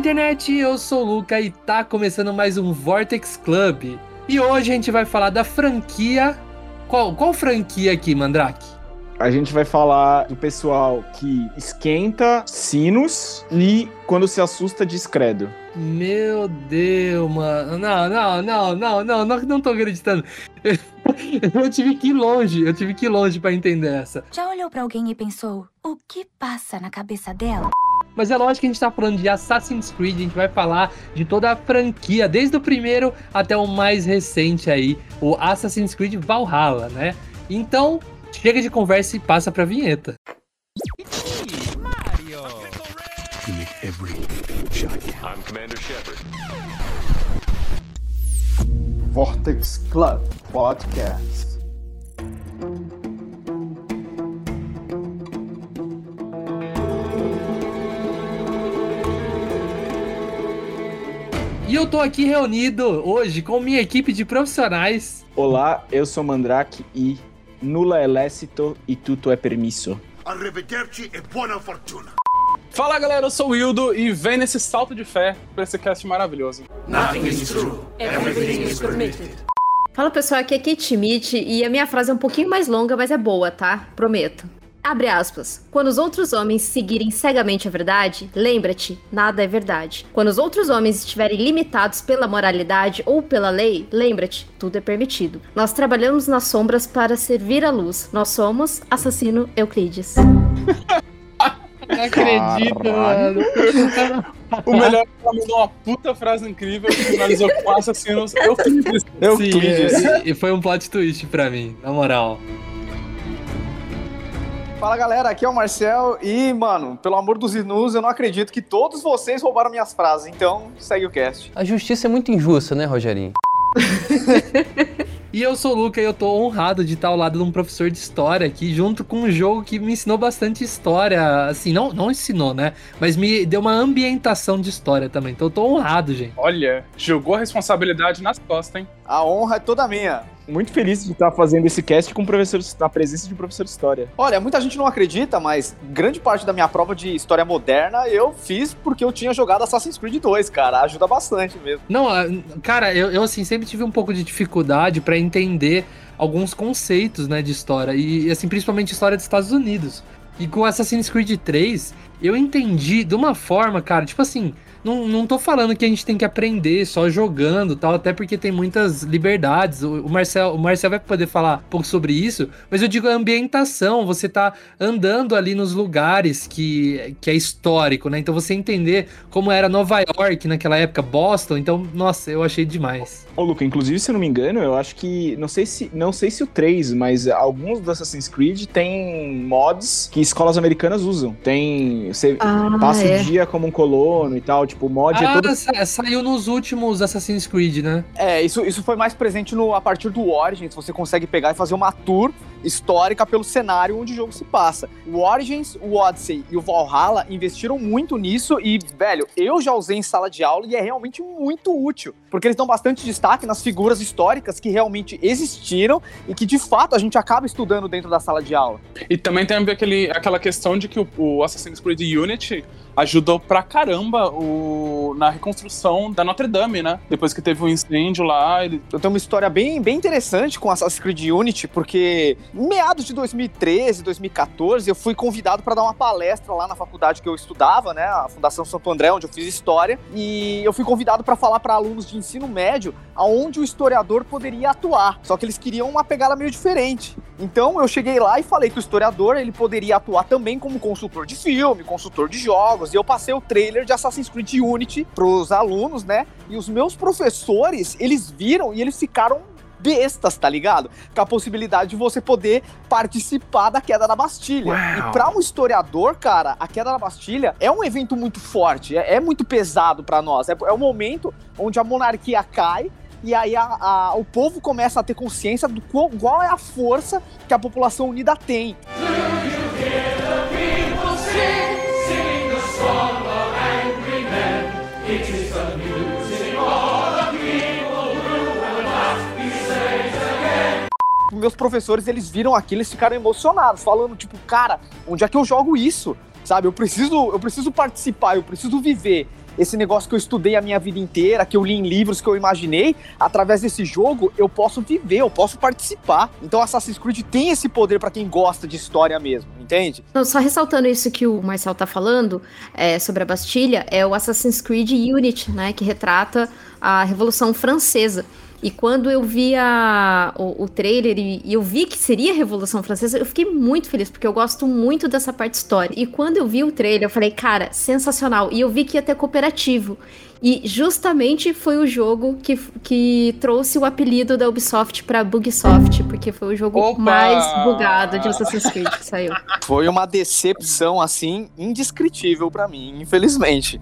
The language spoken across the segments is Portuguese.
internet, eu sou o Luca e tá começando mais um Vortex Club. E hoje a gente vai falar da franquia. Qual, qual franquia aqui, Mandrake? A gente vai falar do pessoal que esquenta sinos e quando se assusta diz credo. Meu Deus, mano. Não, não, não, não, não, não, não tô acreditando. Eu tive que ir longe, eu tive que ir longe para entender essa. Já olhou para alguém e pensou, o que passa na cabeça dela? Mas é lógico que a gente tá falando de Assassin's Creed, a gente vai falar de toda a franquia, desde o primeiro até o mais recente aí, o Assassin's Creed Valhalla, né? Então, chega de conversa e passa pra vinheta. Mario. I'm Commander Shepard. Vortex Club Podcast. E eu tô aqui reunido hoje com minha equipe de profissionais. Olá, eu sou Mandrake e nula é lecito e tudo é permisso. Arrivederci e buona fortuna. Fala galera, eu sou o Wildo e vem nesse salto de fé pra esse cast maravilhoso. Nothing is true. Everything is permitted. Fala pessoal, aqui é Kate Schmidt e a minha frase é um pouquinho mais longa, mas é boa, tá? Prometo. Abre aspas. Quando os outros homens seguirem cegamente a verdade, lembra-te, nada é verdade. Quando os outros homens estiverem limitados pela moralidade ou pela lei, lembra-te, tudo é permitido. Nós trabalhamos nas sombras para servir a luz. Nós somos assassino Euclides. Não acredito, mano. O melhor é que ela mandou uma puta frase incrível que finalizou com assassinos Euclides. Euclides. Sim, e- e foi um plot twist pra mim, na moral. Fala galera, aqui é o Marcel e, mano, pelo amor dos inus, eu não acredito que todos vocês roubaram minhas frases, então segue o cast. A justiça é muito injusta, né, Rogerinho? E eu sou o Luca e eu tô honrado de estar ao lado de um professor de história aqui, junto com um jogo que me ensinou bastante história. Assim, não, não ensinou, né? Mas me deu uma ambientação de história também. Então eu tô honrado, gente. Olha, jogou a responsabilidade nas costas, hein? A honra é toda minha. Muito feliz de estar fazendo esse cast com o professor, na presença de um professor de história. Olha, muita gente não acredita, mas grande parte da minha prova de história moderna eu fiz porque eu tinha jogado Assassin's Creed 2, cara. Ajuda bastante mesmo. Não, ah, cara, eu, eu assim, sempre tive um pouco de dificuldade pra entender alguns conceitos, né, de história. E, assim, principalmente história dos Estados Unidos. E com Assassin's Creed 3, eu entendi de uma forma, cara, tipo assim, não, não tô falando que a gente tem que aprender só jogando tal, até porque tem muitas liberdades. O, o Marcel, o Marcel vai poder falar um pouco sobre isso, mas eu digo a ambientação, você tá andando ali nos lugares que, que é histórico, né? Então você entender como era Nova York naquela época, Boston, então, nossa, eu achei demais. Ô, Luca, inclusive, se eu não me engano, eu acho que. Não sei se, não sei se o 3, mas alguns do Assassin's Creed tem mods que escolas americanas usam. Tem. Você Ah, passa é. o dia como um colono e tal. Tipo, o mod é Ah, todo. sa- saiu nos últimos Assassin's Creed, né? É, isso, isso foi mais presente no, a partir do Origins. Você consegue pegar e fazer uma tour histórica pelo cenário onde o jogo se passa. O Origins, o Odyssey e o Valhalla investiram muito nisso e, velho, eu já usei em sala de aula e é realmente muito útil. Porque eles dão bastante destaque nas figuras históricas que realmente existiram e que, de fato, a gente acaba estudando dentro da sala de aula. E também tem aquele, aquela questão de que o, o Assassin's Creed Unity ajudou pra caramba o, na reconstrução da Notre Dame, né? Depois que teve o incêndio lá, ele, Eu tenho uma história bem, bem interessante com Assassin's Creed Unity, porque meados de 2013, 2014, eu fui convidado para dar uma palestra lá na faculdade que eu estudava, né, a Fundação Santo André, onde eu fiz história, e eu fui convidado para falar para alunos de ensino médio aonde o historiador poderia atuar. Só que eles queriam uma pegada meio diferente. Então eu cheguei lá e falei que o historiador ele poderia atuar também como consultor de filme, consultor de jogos, e eu passei o trailer de Assassin's Creed Unity pros alunos, né? E os meus professores, eles viram e eles ficaram bestas, tá ligado? Com a possibilidade de você poder participar da queda da Bastilha. E pra um historiador, cara, a queda da Bastilha é um evento muito forte, é, é muito pesado pra nós. É, é o momento onde a monarquia cai e aí a- a- o povo começa a ter consciência do qual, qual é a força que a população unida tem. Meus professores, eles viram aquilo, eles ficaram emocionados, falando tipo, cara, onde é que eu jogo isso? Sabe? Eu preciso, eu preciso participar, eu preciso viver esse negócio que eu estudei a minha vida inteira, que eu li em livros, que eu imaginei, através desse jogo eu posso viver, eu posso participar. Então Assassin's Creed tem esse poder para quem gosta de história mesmo, entende? Não, só ressaltando isso que o Marcel tá falando é, sobre a Bastilha, é o Assassin's Creed Unity, né, que retrata a Revolução Francesa. E quando eu vi a, o, o trailer e, e eu vi que seria a Revolução Francesa, eu fiquei muito feliz, porque eu gosto muito dessa parte história. E quando eu vi o trailer, eu falei, cara, sensacional. E eu vi que ia ter cooperativo. E justamente foi o jogo que, que trouxe o apelido da Ubisoft pra Bugsoft, porque foi o jogo Opa! mais bugado de Assassin's Creed que saiu. Foi uma decepção, assim, indescritível pra mim, infelizmente.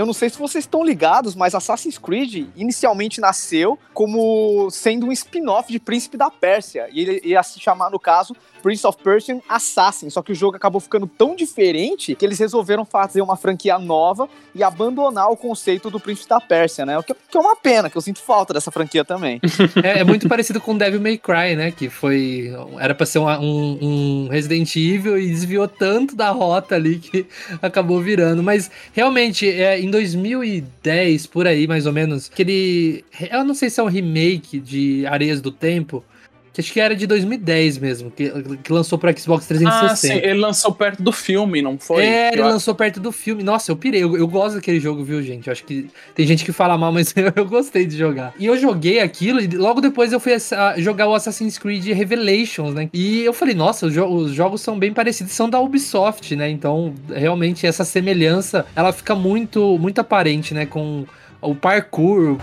Eu não sei se vocês estão ligados, mas Assassin's Creed inicialmente nasceu como sendo um spin-off de Príncipe da Pérsia. E ele ia se chamar, no caso, Prince of Persian Assassin. Só que o jogo acabou ficando tão diferente que eles resolveram fazer uma franquia nova e abandonar o conceito do Príncipe da Pérsia, né? O que, é uma pena, que eu sinto falta dessa franquia também. É, é muito parecido com Devil May Cry, né? Que foi. Era pra ser uma- um, um Resident Evil e desviou tanto da rota ali que acabou virando. Mas realmente, é, em 2010, por aí, mais ou menos, que ele. Eu não sei se é um remake de Areias do Tempo. Que acho que era de 2010 mesmo, que, que lançou pro Xbox Ah, sim, 360. ele lançou perto do filme, não foi? É, ele Eu- lançou perto do filme. Nossa, eu pirei. Eu, eu gosto daquele jogo, viu, gente? Eu acho que tem gente que fala mal, mas eu, eu gostei de jogar. E eu joguei aquilo e logo depois eu fui jogar o Assassin's Creed Revelations, né? E eu falei, nossa, os, jo- os jogos são bem parecidos, são da Ubisoft, né? Então, realmente, essa semelhança, ela fica muito, muito aparente, né? Com o parkour,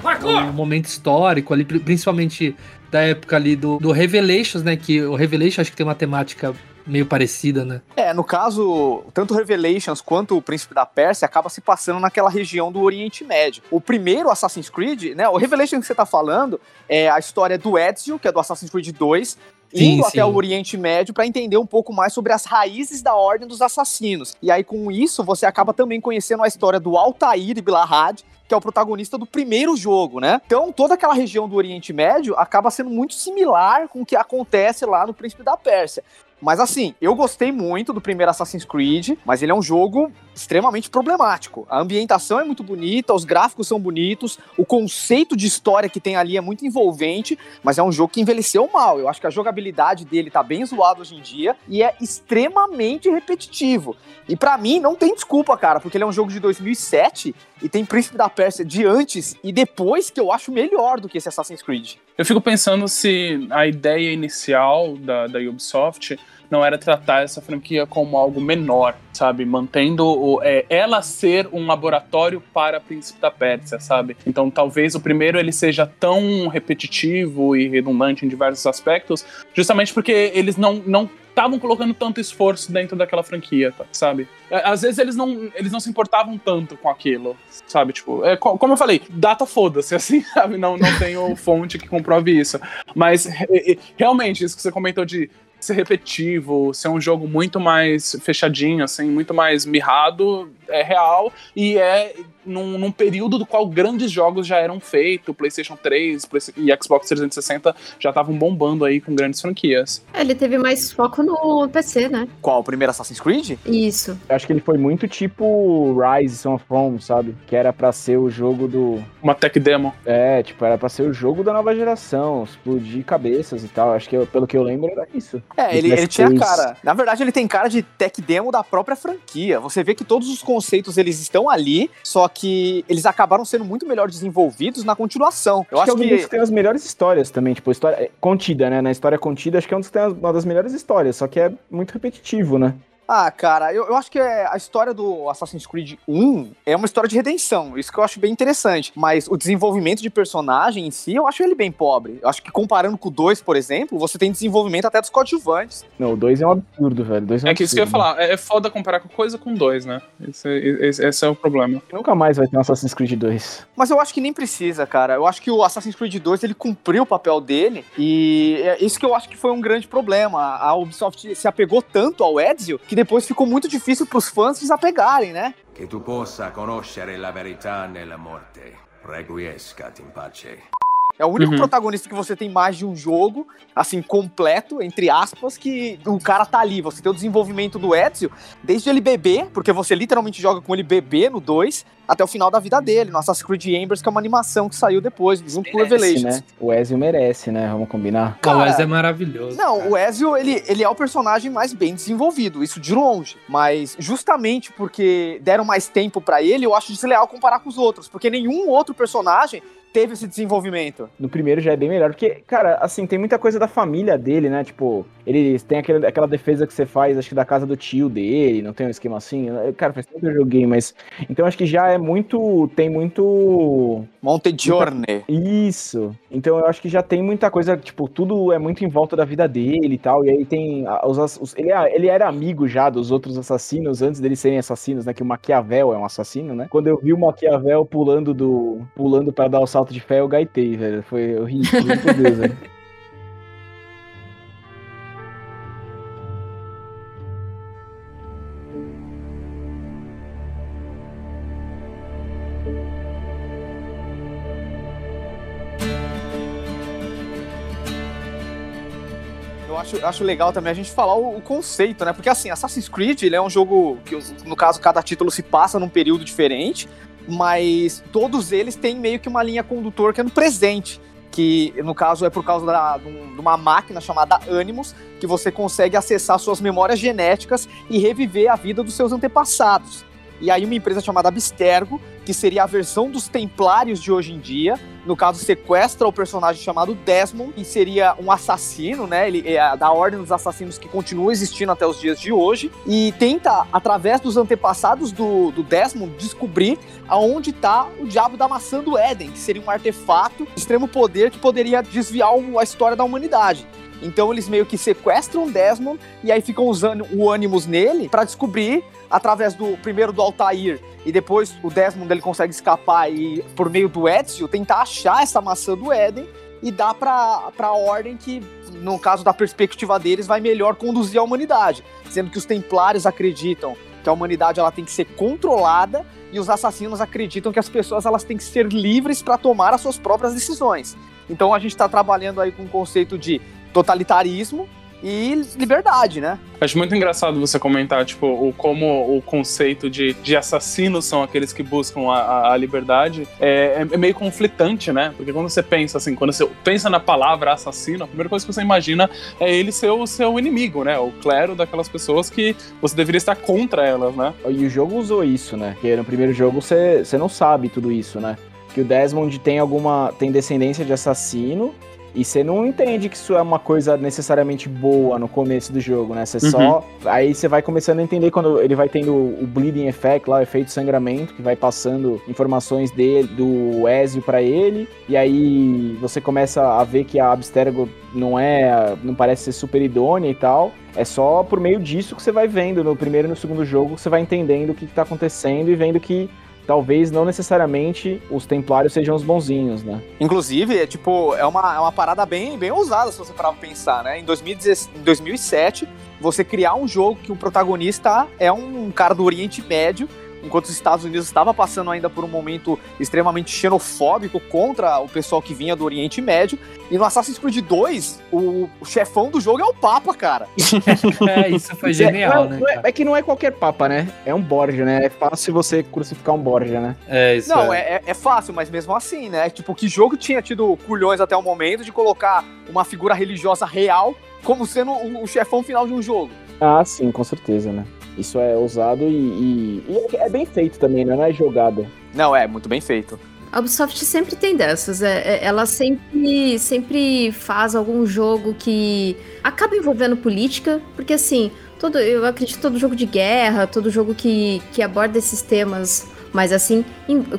o momento histórico ali, pri- principalmente da época ali do, do Revelations, né? Que o Revelation acho que tem uma temática meio parecida, né? É, no caso, tanto Revelations quanto o Príncipe da Pérsia acaba se passando naquela região do Oriente Médio. O primeiro Assassin's Creed, né, o Revelations que você tá falando é a história do Ezio, que é do Assassin's Creed 2, Sim, indo sim. até o Oriente Médio para entender um pouco mais sobre as raízes da Ordem dos Assassinos. E aí com isso você acaba também conhecendo a história do Altair ibn Lahad, que é o protagonista do primeiro jogo, né? Então, toda aquela região do Oriente Médio acaba sendo muito similar com o que acontece lá no Príncipe da Pérsia. Mas assim, eu gostei muito do primeiro Assassin's Creed, mas ele é um jogo extremamente problemático. A ambientação é muito bonita, os gráficos são bonitos, o conceito de história que tem ali é muito envolvente, mas é um jogo que envelheceu mal. Eu acho que a jogabilidade dele tá bem zoada hoje em dia e é extremamente repetitivo. E pra mim não tem desculpa, cara, porque ele é um jogo de 2007 e tem Príncipe da Pérsia de antes e depois que eu acho melhor do que esse Assassin's Creed. Eu fico pensando se a ideia inicial da, da Ubisoft não era tratar essa franquia como algo menor, sabe? Mantendo o, é, ela ser um laboratório para Príncipe da Pérsia, sabe? Então talvez o primeiro ele seja tão repetitivo e redundante em diversos aspectos, justamente porque eles não não estavam colocando tanto esforço dentro daquela franquia, sabe? É, Às vezes eles não, eles não se importavam tanto com aquilo, sabe? Tipo, é, co- como eu falei, data foda-se, assim, sabe? Não, não tenho fonte que comprove isso. Mas re- re- realmente, isso que você comentou de ser repetitivo, ser um jogo muito mais fechadinho, assim, muito mais mirrado, é real e é num, num período do qual grandes jogos já eram feitos, PlayStation 3 Play- e Xbox 360 já estavam bombando aí com grandes franquias. É, Ele teve mais foco no PC, né? Qual? O primeiro Assassin's Creed? Isso. Eu acho que ele foi muito tipo Rise Son of Rome, sabe? Que era pra ser o jogo do. Uma tech demo. É, tipo, era pra ser o jogo da nova geração, explodir cabeças e tal. Acho que eu- pelo que eu lembro era isso. É, ele, ele tinha PS3. cara. Na verdade, ele tem cara de tech demo da própria franquia. Você vê que todos os conceitos eles estão ali, só que eles acabaram sendo muito melhor desenvolvidos na continuação. Eu acho acho que é um dos que. que tem as melhores histórias também, tipo, história é, contida, né? Na história contida, acho que é um dos que tem as- uma das melhores histórias, só que é muito repetitivo, né? Ah, cara, eu, eu acho que é- a história do Assassin's Creed 1 é uma história de redenção. Isso que eu acho bem interessante. Mas o desenvolvimento de personagem em si, eu acho ele bem pobre. Eu acho que comparando com o 2, por exemplo, você tem desenvolvimento até dos coadjuvantes. Não, o 2 é um absurdo, velho. Dois é, um É que isso que eu ia absurdo. falar, é, é foda comparar com coisa com dois, né? Esse, esse- esse é o problema. Nunca mais vai ter um Assassin's Creed 2. Mas eu acho que nem precisa, cara. Eu acho que o Assassin's Creed 2 ele cumpriu o papel dele e é isso que eu acho que foi um grande problema. A Ubisoft se apegou tanto ao Ezio que depois ficou muito difícil pros fãs desapegarem, né? Che tu possa conoscere la verità nella morte. Requiescat in pace. É o único Uhum. protagonista que você tem mais de um jogo, assim, completo, entre aspas, que o cara tá ali. Você tem o desenvolvimento do Ezio, desde ele bebê, porque você literalmente joga com ele bebê no 2, até o final da vida dele, no Assassin's Creed Embers, que é uma animação que saiu depois, junto com o Merece, Revelations. né? O Ezio merece, né? Vamos combinar. Cara, o Wes é maravilhoso. Não, cara. o Ezio, ele, ele é o personagem mais bem desenvolvido, isso de longe. Mas justamente porque deram mais tempo pra ele, eu acho desleal comparar com os outros. Porque nenhum outro personagem teve esse desenvolvimento. No primeiro já é bem melhor, porque, cara, assim, tem muita coisa da família dele, né? Tipo, ele tem aquele, aquela defesa que você faz, acho que da casa do tio dele, não tem um esquema assim? Cara, faz tempo que eu joguei, mas. Então acho que já é muito. Tem muito. Montegiorne. Isso. Então eu acho que já tem muita coisa, tipo, tudo é muito em volta da vida dele e tal. E aí tem. Os, os- ele, é- ele era amigo já dos outros assassinos antes deles serem assassinos, né? Que o Maquiavel é um assassino, né? Quando eu vi o Maquiavel pulando do. pulando para dar o salto de fé, eu gaitei, velho. Foi eu ri, por Deus, velho. Acho, acho legal também a gente falar o, o conceito, né? Porque assim, Assassin's Creed, ele é um jogo que, no caso, cada título se passa num período diferente, mas todos eles têm meio que uma linha condutor que é no presente. Que, no caso, é por causa da- de um- uma máquina chamada Animus, que você consegue acessar suas memórias genéticas e reviver a vida dos seus antepassados. E aí uma empresa chamada Abstergo, que seria a versão dos Templários de hoje em dia, no caso sequestra o personagem chamado Desmond, que seria um assassino, né? Ele é da ordem dos assassinos que continua existindo até os dias de hoje e tenta através dos antepassados do, do Desmond descobrir aonde está o diabo da maçã do Éden, que seria um artefato extremo poder que poderia desviar a história da humanidade. Então eles meio que sequestram Desmond e aí ficam usando o Animus nele pra descobrir através do primeiro do Altair e depois o Desmond ele consegue escapar e por meio do Ezio tentar achar essa maçã do Éden e dar pra, pra ordem que, no caso da perspectiva deles, vai melhor conduzir a humanidade. Sendo que os templários acreditam que a humanidade ela tem que ser controlada e os assassinos acreditam que as pessoas elas têm que ser livres para tomar as suas próprias decisões. Então a gente está trabalhando aí com o conceito de totalitarismo e liberdade, né? Acho muito engraçado você comentar, tipo, o, como o conceito de, de assassinos são aqueles que buscam a, a- a liberdade é, é meio conflitante, né? Porque quando você pensa assim, quando você pensa na palavra assassino, a primeira coisa que você imagina é ele ser o seu inimigo, né? O clero daquelas pessoas que você deveria estar contra elas, né? E o jogo usou isso, né? Porque no primeiro jogo você você não sabe tudo isso, né? Que o Desmond tem alguma. tem descendência de assassino. E você não entende que isso é uma coisa necessariamente boa no começo do jogo, né? Você só. Aí você vai começando a entender quando ele vai tendo o bleeding effect lá, o efeito sangramento, que vai passando informações dele, do Ezio pra ele. E aí você começa a ver que a Abstergo não é. não parece ser super idônea e tal. É só por meio disso que você vai vendo no primeiro e no segundo jogo, que você vai entendendo o que, que tá acontecendo e vendo que talvez não necessariamente os templários sejam os bonzinhos, né? Inclusive, é tipo, é uma, é uma parada bem, bem ousada se você parar pra pensar, né? Em, 2016 em 2007, você criar um jogo que o protagonista é um cara do Oriente Médio, enquanto os Estados Unidos estava passando ainda por um momento extremamente xenofóbico contra o pessoal que vinha do Oriente Médio. E no Assassin's Creed 2, o, chefão do jogo é o Papa, cara. É, isso foi é- genial, não, né? é, cara? é que não é qualquer papa, né? É um Borja, né? É fácil você crucificar um Borja, né? É, isso Não, é. é, é- é fácil, mas mesmo assim, né? Tipo, que jogo tinha tido culhões até o momento de colocar uma figura religiosa real como sendo o, o chefão final de um jogo? Ah, sim, com certeza, né? Isso é ousado e, e- e é bem feito também, né? Não é jogada. Não, é muito bem feito. A Ubisoft sempre tem dessas. É, é- ela sempre, sempre faz algum jogo que acaba envolvendo política, porque assim, todo, eu acredito que todo jogo de guerra, todo jogo que, que aborda esses temas, mas assim,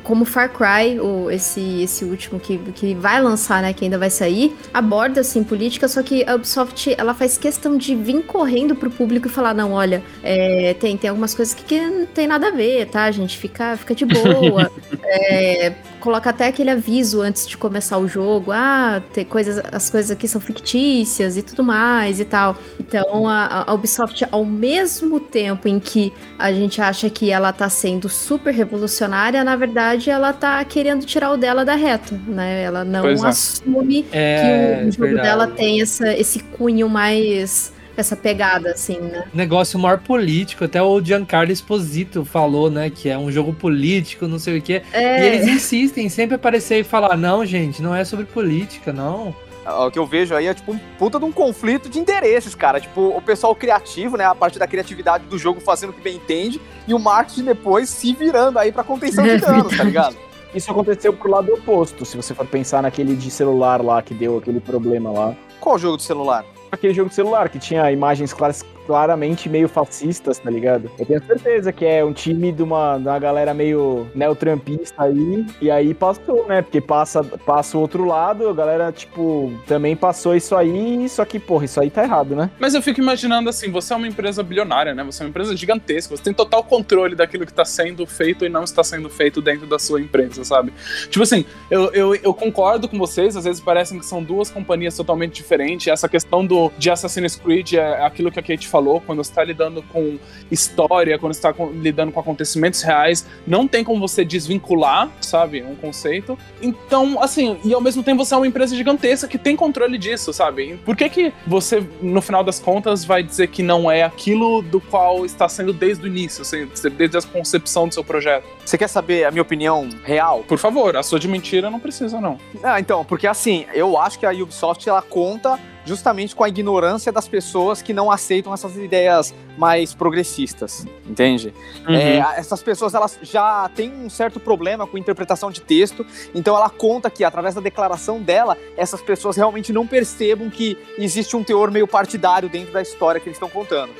como Far Cry, o, esse, esse último que, que vai lançar, né, que ainda vai sair, aborda assim política, só que a Ubisoft ela faz questão de vir correndo pro público e falar, não, olha, é, tem, tem algumas coisas que, que não tem nada a ver, tá, gente? Fica, fica de boa. É, coloca até aquele aviso antes de começar o jogo. Ah, tem coisas, as coisas aqui são fictícias e tudo mais e tal. Então a, a Ubisoft, ao mesmo tempo em que a gente acha que ela tá sendo super revolucionária, na verdade ela tá querendo tirar o dela da reta, né? Ela não Pois é. assume É, que o jogo verdade. dela tem essa, esse cunho mais. Essa pegada, assim, né? negócio maior político. Até o Giancarlo Esposito falou, né? Que é um jogo político, não sei o quê. É, E eles insistem em sempre aparecer e falar: não, gente, não é sobre política, não. O que eu vejo aí é tipo um puta de um conflito de interesses, cara. Tipo, o pessoal criativo, né? A parte da criatividade do jogo fazendo o que bem entende, e o marketing depois se virando aí pra contenção de É danos, tá ligado? Isso aconteceu pro lado oposto, se você for pensar naquele de celular lá que deu aquele problema lá. Qual jogo de celular? Aquele jogo de celular que tinha imagens claras- claramente meio fascistas, tá ligado? Eu tenho certeza que é um time de uma, de uma galera meio neotrampista aí, e aí passou, né? Porque passa, passa o outro lado, a galera, tipo, também passou isso aí, só que, porra, isso aí tá errado, né? Mas eu fico imaginando assim, você é uma empresa bilionária, né? Você é uma empresa gigantesca, você tem total controle daquilo que tá sendo feito e não está sendo feito dentro da sua empresa, sabe? Tipo assim, eu, eu, eu concordo com vocês, às vezes parecem que são duas companhias totalmente diferentes. Essa questão do, de Assassin's Creed é aquilo que a Kate falou, quando você tá lidando com história, quando você tá com- lidando com acontecimentos reais, não tem como você desvincular, sabe? Um conceito. Então, assim, e ao mesmo tempo você é uma empresa gigantesca que tem controle disso, sabe? Por que que você, no final das contas, vai dizer que não é aquilo do qual está sendo desde o início, assim, desde a concepção do seu projeto? Você quer saber a minha opinião real? Por favor, a sua de mentira não precisa, não. Ah, então, porque assim, eu acho que a Ubisoft ela conta justamente com a ignorância das pessoas que não aceitam essas ideias mais progressistas, entende? É, essas pessoas elas já têm um certo problema com interpretação de texto, então ela conta que através da declaração dela, essas pessoas realmente não percebam que existe um teor meio partidário dentro da história que eles estão contando.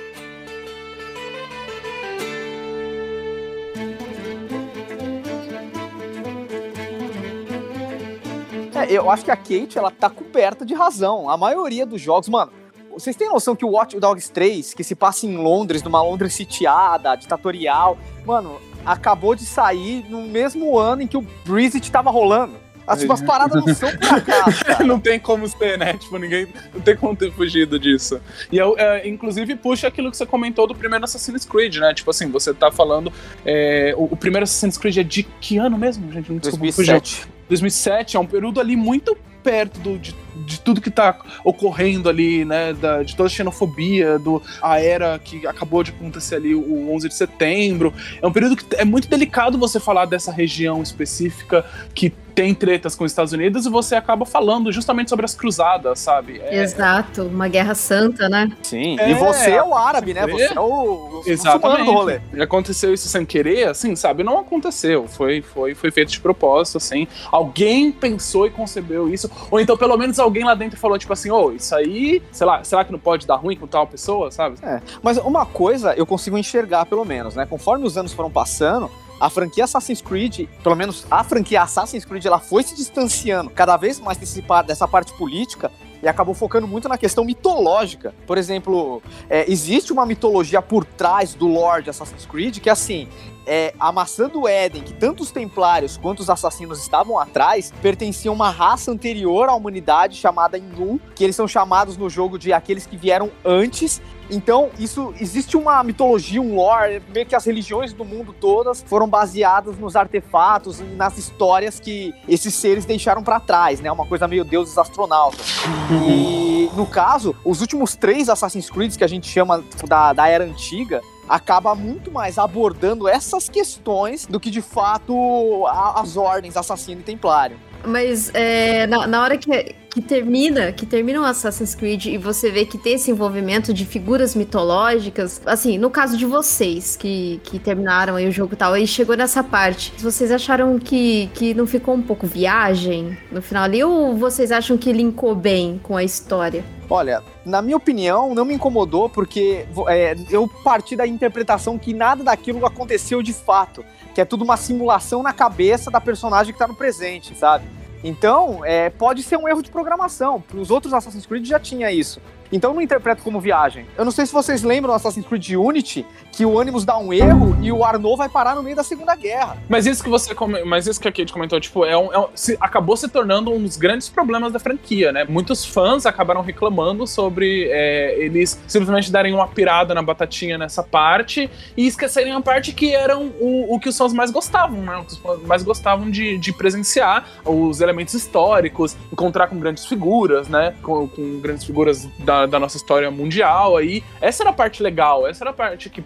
Eu acho que a Kate, ela tá coberta de razão. A maioria dos jogos, mano, vocês têm noção que o Watch Dogs 3, que se passa em Londres, numa Londres sitiada, ditatorial, mano, acabou de sair no mesmo ano em que o Brexit tava rolando. As, as paradas não são pra cara. não tem como ser, né? Tipo, ninguém. Não tem como ter fugido disso. E eu, é, inclusive, puxa aquilo que você comentou do primeiro Assassin's Creed, né? Tipo assim, você tá falando. é, o, o primeiro Assassin's Creed é de que ano mesmo, gente? Não desculpa, fugiu. 2007. 2007 é um período ali muito perto do, de, de tudo que tá ocorrendo ali, né? Da, de toda a xenofobia, do, a era que acabou de acontecer ali, o 11 de setembro. É um período que é muito delicado você falar dessa região específica que tem tretas com os Estados Unidos e você acaba falando justamente sobre as cruzadas, sabe? É, Exato, uma guerra santa, né? Sim. É, e você é o árabe, né? você é o, o Exatamente. do rolê. E aconteceu isso sem querer, assim, sabe? Não aconteceu. Foi, foi, foi feito de propósito, assim. Alguém pensou e concebeu isso. Ou então, pelo menos, alguém lá dentro falou, tipo assim, ô, isso aí, sei lá, será que não pode dar ruim com tal pessoa, sabe? Mas uma coisa eu consigo enxergar, pelo menos, né? Conforme os anos foram passando, a franquia Assassin's Creed, pelo menos a franquia Assassin's Creed, ela foi se distanciando cada vez mais desse, dessa parte política e acabou focando muito na questão mitológica. Por exemplo, é, existe uma mitologia por trás do Lord Assassin's Creed que, assim, é, a maçã Éden, que tanto os templários quanto os assassinos estavam atrás, pertenciam a uma raça anterior à humanidade chamada Innu, que eles são chamados no jogo de aqueles que vieram antes então, isso existe uma mitologia, um lore, meio que as religiões do mundo todas foram baseadas nos artefatos e nas histórias que esses seres deixaram pra trás, né? Uma coisa meio deuses astronautas. E no caso, os últimos três Assassin's Creed que a gente chama da, da era antiga, acaba muito mais abordando essas questões do que de fato a- as ordens assassino e templário. Mas é, na, na hora que, que termina, que termina o Assassin's Creed e você vê que tem esse envolvimento de figuras mitológicas, assim, no caso de vocês que, que terminaram aí o jogo e tal, aí chegou nessa parte, vocês acharam que, que não ficou um pouco viagem no final ali ou vocês acham que linkou bem com a história? Olha, na minha opinião, não me incomodou porque é, eu parti da interpretação que nada daquilo aconteceu de fato. Que é tudo uma simulação na cabeça da personagem que tá no presente, sabe? Então, é, pode ser um erro de programação. Os outros Assassin's Creed já tinha isso. Então eu não interpreto como viagem. Eu não sei se vocês lembram Assassin's Creed Unity, que o Animus dá um erro e o Arnaud vai parar no meio da Segunda Guerra. Mas isso que você come- mas isso que a Kate comentou, tipo, é um, é um- se- acabou se tornando um dos grandes problemas da franquia, né? Muitos fãs acabaram reclamando sobre é, eles simplesmente darem uma pirada na batatinha nessa parte e esquecerem a parte que eram o, o que os fãs mais gostavam, né? Os fãs mais gostavam de, de presenciar os elementos históricos, encontrar com grandes figuras, né? Com, com grandes figuras da, da nossa história mundial aí. Essa era a parte legal, essa era a parte que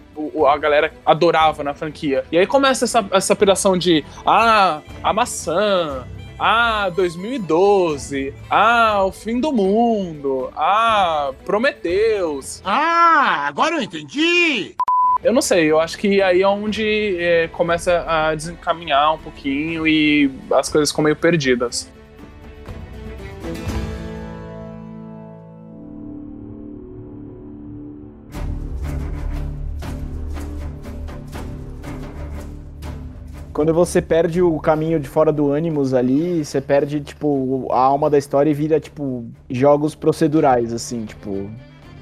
a galera adorava na franquia. E aí começa essa, essa piração de ah, a maçã, ah, 2012, ah, o fim do mundo, ah, Prometeus. Ah, agora eu entendi! Eu não sei, eu acho que aí é onde é, começa a desencaminhar um pouquinho e as coisas ficam meio perdidas. Quando você perde o caminho de fora do Animus ali, você perde, tipo, a alma da história e vira, tipo, jogos procedurais, assim, tipo.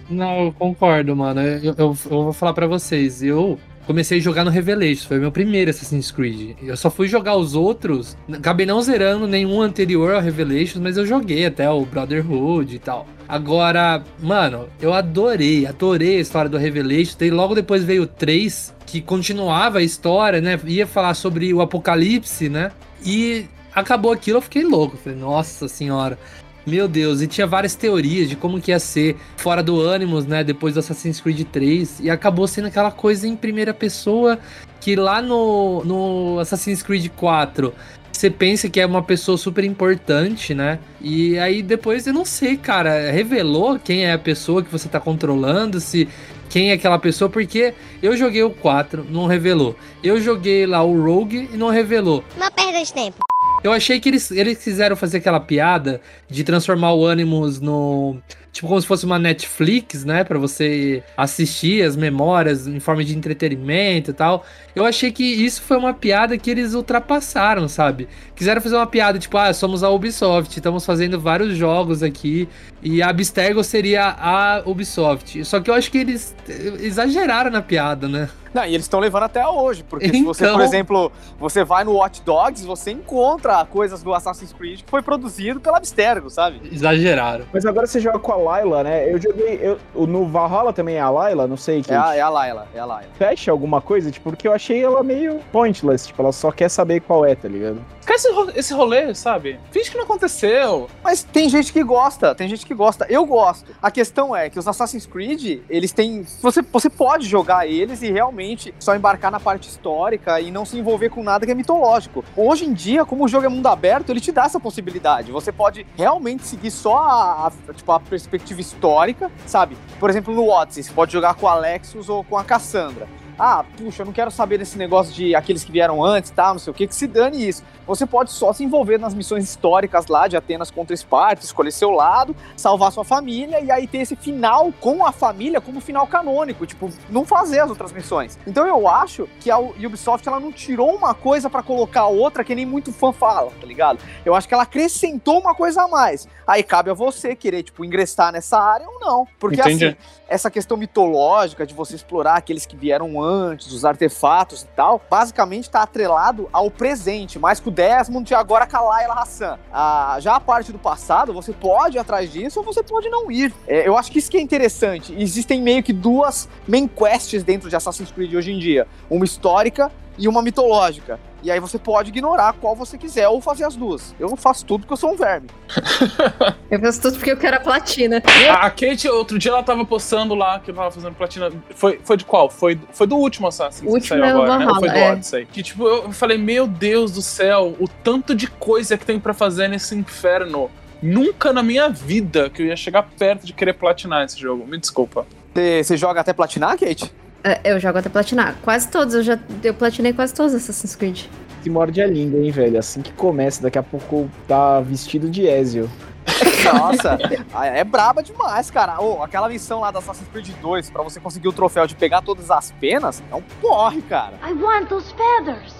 Não, eu concordo, mano. Eu, eu- eu vou falar pra vocês. Eu comecei a jogar no Revelations, foi meu primeiro Assassin's Creed. Eu só fui jogar os outros, acabei não zerando nenhum anterior ao Revelations, mas eu joguei até o Brotherhood e tal. Agora, mano, eu adorei, adorei a história do Revelations. E logo depois veio o 3, que continuava a história, né? Ia falar sobre o apocalipse, né? E acabou aquilo, eu fiquei louco. Falei, nossa senhora. Meu Deus, e tinha várias teorias de como que ia ser fora do Animus, né, depois do Assassin's Creed 3, e acabou sendo aquela coisa em primeira pessoa que lá no, no Assassin's Creed 4 você pensa que é uma pessoa super importante, né? E aí depois eu não sei, cara, revelou quem é a pessoa que você tá controlando, se quem é aquela pessoa, porque eu joguei o 4, não revelou. Eu joguei lá o Rogue e não revelou. Uma perda de tempo. Eu achei que eles, eles quiseram fazer aquela piada de transformar o Animus no. Tipo, como se fosse uma Netflix, né? Pra você assistir as memórias em forma de entretenimento e tal. Eu achei que isso foi uma piada que eles ultrapassaram, sabe? Quiseram fazer uma piada, tipo, ah, somos a Ubisoft, estamos fazendo vários jogos aqui. E a Abstergo seria a Ubisoft. Só que eu acho que eles exageraram na piada, né? Não, e eles estão levando até hoje, porque se você, Então. por exemplo, você vai no Watch Dogs, você encontra coisas do Assassin's Creed que foi produzido pela Abstergo, sabe? Exageraram. Mas agora você joga com a Layla, né? Eu joguei. Eu, no Valhalla também é a Layla, não sei que. É a, é a Layla, é a Layla. Fecha alguma coisa, tipo, porque eu achei ela meio pointless, tipo, ela só quer saber qual é, tá ligado? Esquece esse ro- esse rolê, sabe? Finge que não aconteceu. Mas tem gente que gosta, tem gente que gosta. Eu gosto. A questão é que os Assassin's Creed, eles têm. Você, você pode jogar eles e realmente só embarcar na parte histórica e não se envolver com nada que é mitológico. Hoje em dia, como o jogo é mundo aberto, ele te dá essa possibilidade. Você pode realmente seguir só a, a- tipo, a perspectiva histórica, sabe? Por exemplo, no Odyssey, você pode jogar com o Alexios ou com a Cassandra. Ah, puxa, eu não quero saber desse negócio de aqueles que vieram antes, tá? Não sei o que, que se dane isso. Você pode só se envolver nas missões históricas lá de Atenas contra Esparta, escolher seu lado, salvar sua família e aí ter esse final com a família como final canônico, tipo, não fazer as outras missões. Então eu acho que a Ubisoft ela não tirou uma coisa pra colocar outra que nem muito fã fala, tá ligado? Eu acho que ela acrescentou uma coisa a mais. Aí cabe a você querer, tipo, ingressar nessa área ou não. Porque Entendi. assim, essa questão mitológica de você explorar aqueles que vieram antes, os artefatos e tal, basicamente tá atrelado ao presente, mais com o Desmond e agora Layla Hassan. Ah, já a parte do passado, você pode ir atrás disso ou você pode não ir. É, eu acho que isso que é interessante. Existem meio que duas main quests dentro de Assassin's Creed hoje em dia. Uma histórica e uma mitológica. E aí você pode ignorar qual você quiser ou fazer as duas. Eu faço tudo porque eu sou um verme. Eu faço tudo porque eu quero a platina. A Kate, outro dia, ela tava postando lá que eu tava fazendo platina. Foi, foi de qual? Foi, foi do último Assassin's O que último saiu é agora, né? Ou Foi do é. Odyssey. Que tipo, eu falei, meu Deus do céu, o tanto de coisa que tem pra fazer nesse inferno. Nunca na minha vida que eu ia chegar perto de querer platinar esse jogo. Me desculpa. Você joga até platinar, Kate? É, Eu jogo até platinar. Quase todos, eu já eu platinei quase todos Assassin's Creed. Se morde a língua, hein, velho? Assim que começa, daqui a pouco tá vestido de Ezio. Nossa, é braba demais, cara. Ô, aquela missão lá da Assassin's Creed 2, pra você conseguir o troféu de pegar todas as penas, é um porre, cara. I want those feathers.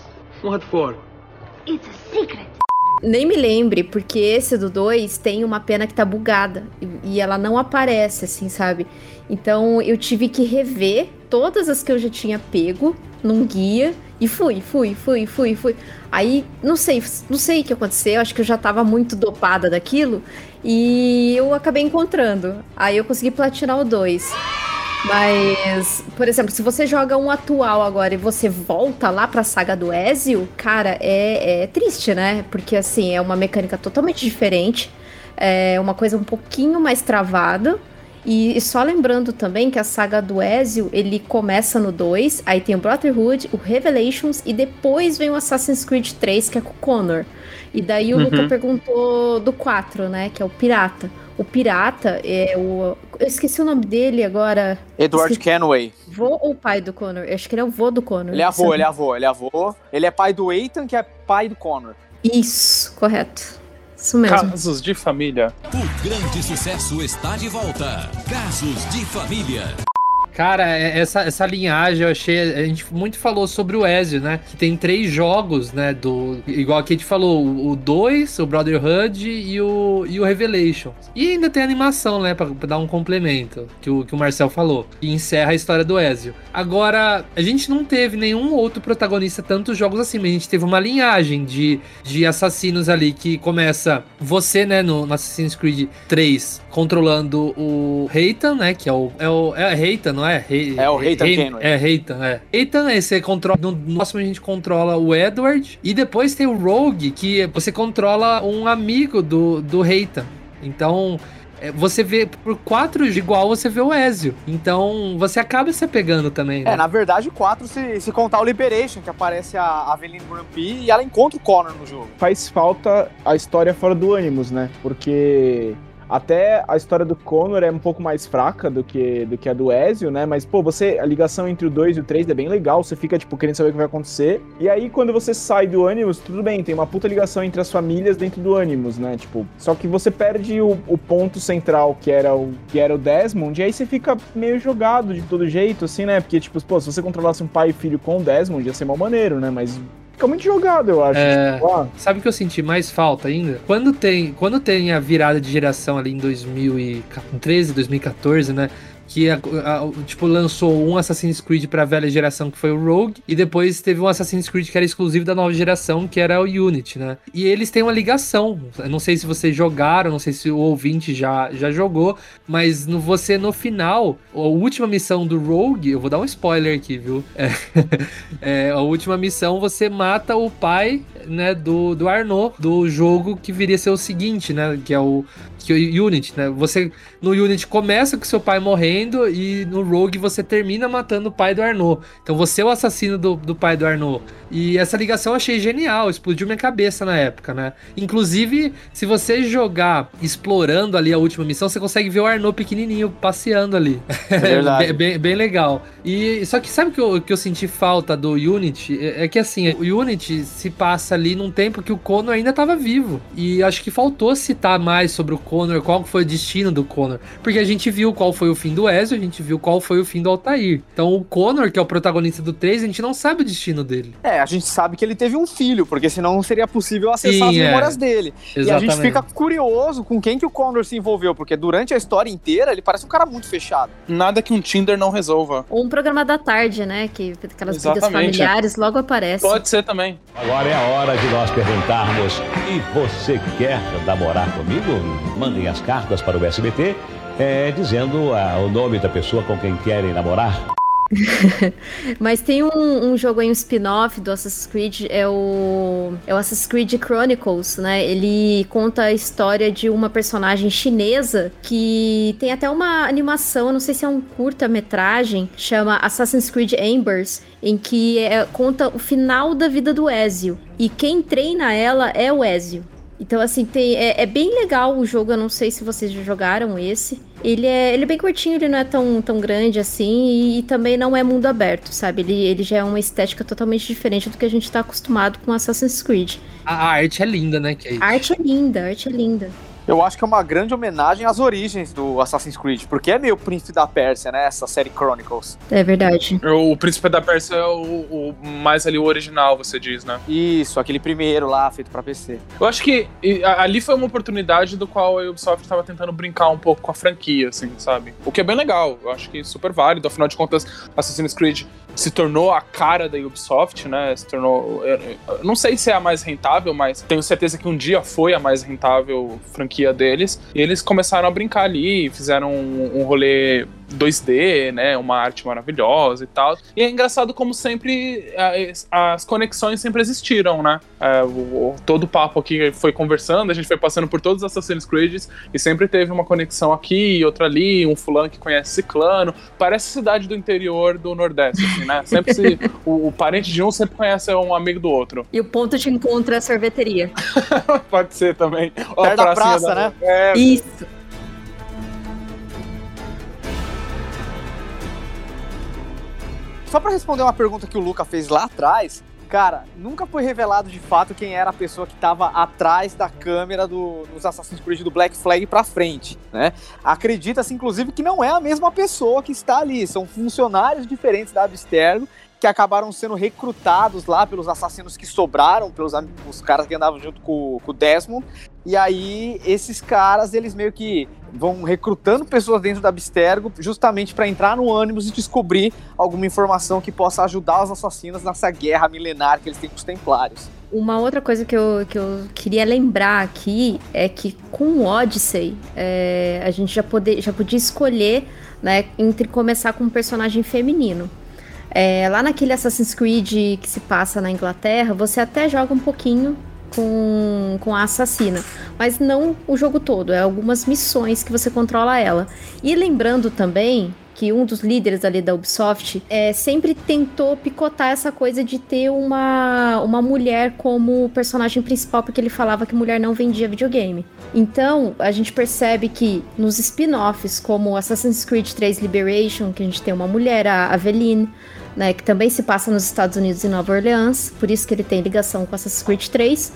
What for? It's a secret. Nem me lembre, porque esse do 2 tem uma pena que tá bugada e, e ela não aparece, assim, sabe? Então eu tive que rever todas as que eu já tinha pego num guia e fui, fui, fui, fui, fui. Aí, não sei, não sei o que aconteceu, acho que eu já tava muito dopada daquilo e eu acabei encontrando. Aí eu consegui platinar o 2. Mas, por exemplo, se você joga um atual agora e você volta lá pra saga do Ezio, cara, é, é triste, né? Porque, assim, é uma mecânica totalmente diferente. É uma coisa um pouquinho mais travada. E, e só lembrando também que a saga do Ezio, ele começa no 2, aí tem o Brotherhood, o Revelations, e depois vem o Assassin's Creed 3, que é com o Connor. E daí o Uhum. Luca perguntou do 4, né? Que é o Pirata. O Pirata é o. Eu esqueci o nome dele agora. Edward Esqueci- Kenway. Vô ou pai do Connor? Eu acho que ele é o vô do Connor. Ele é avô, ele é avô, ele é avô. Ele é pai do Ethan, que é pai do Connor. Isso, correto. Isso mesmo. Casos de família. O grande sucesso está de volta. Casos de Família. Cara, é- essa, essa linhagem eu achei. A gente muito falou sobre o Ezio, né? Que tem três jogos, né? Do, igual aqui a gente falou: o 2, o Brotherhood e o, e o Revelation. E ainda tem animação, né? Pra, pra dar um complemento, que o, que o Marcel falou. E encerra a história do Ezio. Agora, a gente não teve nenhum outro protagonista tantos jogos assim, mas a gente teve uma linhagem de, de assassinos ali que começa você, né, no, no Assassin's Creed 3, controlando o Reitan, né, que é o... É o é Reitan, não é? É o Reitan Rei- Kenway. É, Reitan, é. Reitan, aí você controla... No no próximo a gente controla o Edward, e depois tem o Rogue, que você controla um amigo do, do Reitan. Então... é, Você vê, por quatro igual, você vê o Ezio. Então, você acaba se apegando também, né? É, na verdade, o 4, se, se contar o Liberation, que aparece a Aveline Grumpy e ela encontra o Connor no jogo. Faz falta a história fora do Animus, né? Porque até a história do Connor é um pouco mais fraca do que, do que a do Ezio, né? Mas, pô, você, a ligação entre o 2 e o 3 é bem legal, você fica, tipo, querendo saber o que vai acontecer. E aí, quando você sai do Animus, tudo bem, tem uma puta ligação entre as famílias dentro do Animus, né? Tipo, só que você perde o, o ponto central, que era o, que era o Desmond, e aí você fica meio jogado de todo jeito, assim, né? Porque, tipo, pô, se você controlasse um pai e filho com o Desmond, ia ser mal maneiro, né? Mas fica muito jogado, eu acho. É. Tipo, ah, Sabe o que eu senti mais falta ainda? Quando tem, quando tem a virada de geração ali em 2013, 2014, né? Que a- a- tipo lançou um Assassin's Creed pra velha geração que foi o Rogue e depois teve um Assassin's Creed que era exclusivo da nova geração que era o Unity, né? E eles têm uma ligação. Não sei se vocês jogaram, não sei se o ouvinte já, já jogou, mas no, você no final, a última missão do Rogue, eu vou dar um spoiler aqui, viu? É, é, a última missão você mata o pai, né, do, do Arnaud, do jogo que viria a ser o seguinte, né, que é o, que o Unity, né? Você no Unity começa com seu pai morrendo e no Rogue você termina matando o pai do Arnaud. Então você é o assassino do, do pai do Arnaud. E essa ligação eu achei genial, explodiu minha cabeça na época, né? Inclusive, se você jogar explorando ali a última missão, você consegue ver o Arnaud pequenininho passeando ali. É verdade. bem, bem, bem legal. E só que sabe o que eu, que eu senti falta do Unity? É, é que assim, o Unity se passa ali num tempo que o Connor ainda estava vivo. E acho que faltou citar mais sobre o Connor, qual foi o destino do Connor. Porque a gente viu qual foi o fim do Ezio, a gente viu qual foi o fim do Altair. Então o Connor, que é o protagonista do 3, a gente não sabe o destino dele. É, a gente sabe que ele teve um filho, porque senão não seria possível acessar Sim, as é. memórias dele. E a Exatamente. gente fica curioso com quem que o Connor se envolveu, porque durante a história inteira ele parece um cara muito fechado. Nada que um Tinder não resolva. Ou um programa da tarde, né? Que aquelas brigas Exatamente. familiares logo aparecem. Pode ser também. Agora é a hora de nós perguntarmos: e você quer namorar comigo? Mandem as cartas para o SBT é, dizendo ah, o nome da pessoa com quem querem namorar. Mas tem um, um jogo aí, um spin-off do Assassin's Creed, é o, é o Assassin's Creed Chronicles, né? Ele conta a história de uma personagem chinesa que tem até uma animação, não sei se é um curta-metragem, chama Assassin's Creed Embers, em que é- conta o final da vida do Ezio. E quem treina ela é o Ezio. Então, assim, tem, é, é bem legal o jogo. Eu não sei se vocês já jogaram esse. Ele é, ele é bem curtinho, ele não é tão, tão grande assim. E, e também não é mundo aberto, sabe? Ele, ele já é uma estética totalmente diferente do que a gente tá acostumado com Assassin's Creed. A, a arte é linda, né, Kate? A arte é linda, a arte é linda. Eu acho que é uma grande homenagem às origens do Assassin's Creed, porque é meio Príncipe da Pérsia, né? Essa série Chronicles. É verdade. O Príncipe da Pérsia é o, o mais ali o original, você diz, né? Isso, aquele primeiro lá, feito pra PC. Eu acho que ali foi uma oportunidade do qual a Ubisoft estava tentando brincar um pouco com a franquia, assim, sabe? O que é bem legal, eu acho que super válido. Afinal de contas, Assassin's Creed se tornou a cara da Ubisoft, né? Se tornou. eu não sei se é a mais rentável, mas tenho certeza que um dia foi a mais rentável franquia deles. E eles começaram a brincar ali, fizeram um, um rolê 2D, né? Uma arte maravilhosa e tal. E é engraçado como sempre as conexões sempre existiram, né? É, o- todo o papo aqui foi conversando, a gente foi passando por todos os Assassin's Creed e sempre teve uma conexão aqui, outra ali, um fulano que conhece ciclano. Parece cidade do interior do Nordeste, assim, né? Sempre se, o, o parente de um sempre conhece um amigo do outro. E o ponto de encontro é a sorveteria. Pode ser também. Perto da praça, né? É, Isso. Só pra responder uma pergunta que o Luca fez lá atrás, cara, nunca foi revelado de fato quem era a pessoa que tava atrás da câmera do, dos Assassin's Creed do Black Flag pra frente, né? Acredita-se, inclusive, que não é a mesma pessoa que está ali, são funcionários diferentes da Abstergo que acabaram sendo recrutados lá pelos assassinos que sobraram, pelos os caras que andavam junto com, com o Desmond. E aí, esses caras, eles meio que vão recrutando pessoas dentro da Abstergo justamente para entrar no ânimos e descobrir alguma informação que possa ajudar os assassinos nessa guerra milenar que eles têm com os Templários. Uma outra coisa que eu, que eu queria lembrar aqui é que com o Odyssey é, a gente já, poder, já podia escolher né, entre começar com um personagem feminino. É, lá naquele Assassin's Creed que se passa na Inglaterra, você até joga um pouquinho com, com a assassina, mas não o jogo todo, é algumas missões que você controla ela. E lembrando também que um dos líderes ali da Ubisoft é, sempre tentou picotar essa coisa de ter uma, uma mulher como personagem principal, porque ele falava que mulher não vendia videogame. Então, a gente percebe que nos spin-offs, como Assassin's Creed 3 Liberation, que a gente tem uma mulher, a Aveline, né, que também se passa nos Estados Unidos e Nova Orleans, por isso que ele tem ligação com Assassin's Creed 3.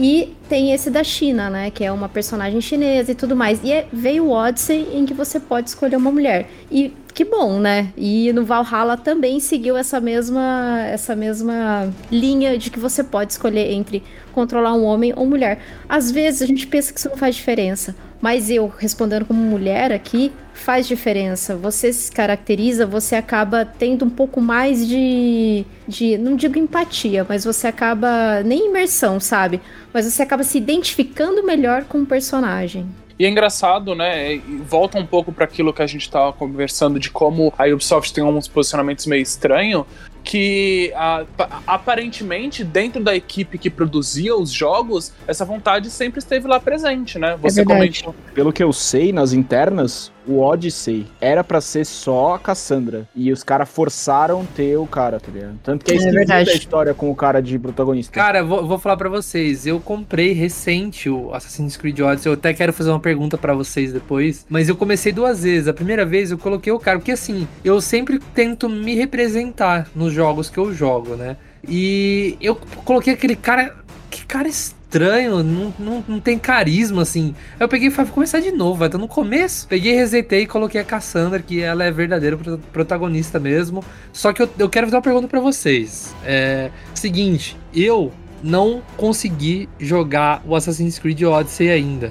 E tem esse da China, né? Que é uma personagem chinesa e tudo mais. E é- veio o Odyssey em que você pode escolher uma mulher. E que bom, né? E no Valhalla também seguiu essa mesma, essa mesma linha de que você pode escolher entre controlar um homem ou mulher. Às vezes a gente pensa que isso não faz diferença. Mas eu, respondendo como mulher aqui, faz diferença. Você se caracteriza, você acaba tendo um pouco mais de, de. Não digo empatia, mas você acaba. Nem imersão, sabe? Mas você acaba se identificando melhor com o personagem. E é engraçado, né? Volta um pouco para aquilo que a gente tava conversando de como a Ubisoft tem uns posicionamentos meio estranhos. Que a- pa- aparentemente, dentro da equipe que produzia os jogos, essa vontade sempre esteve lá presente, né? Você verdade. comentou. Pelo que eu sei, nas internas, o Odyssey era pra ser só a Cassandra. E os caras forçaram ter o cara, tá ligado? Tanto que é É verdade. a história com o cara de protagonista. Cara, vou, vou falar pra vocês. Eu comprei recente o Assassin's Creed Odyssey. Eu até quero fazer uma pergunta pra vocês depois. Mas eu comecei duas vezes. A primeira vez eu coloquei o cara. Porque assim, eu sempre tento me representar nos jogos que eu jogo, né? E eu coloquei aquele cara. Que cara estranho, não, não, não tem carisma, assim. Eu peguei e falei, vou começar de novo, vai, tô no começo. Peguei, resetei e coloquei a Cassandra, que ela é verdadeira pro- protagonista mesmo. Só que eu, eu quero fazer uma pergunta pra vocês. É. Seguinte, eu não consegui jogar o Assassin's Creed Odyssey ainda.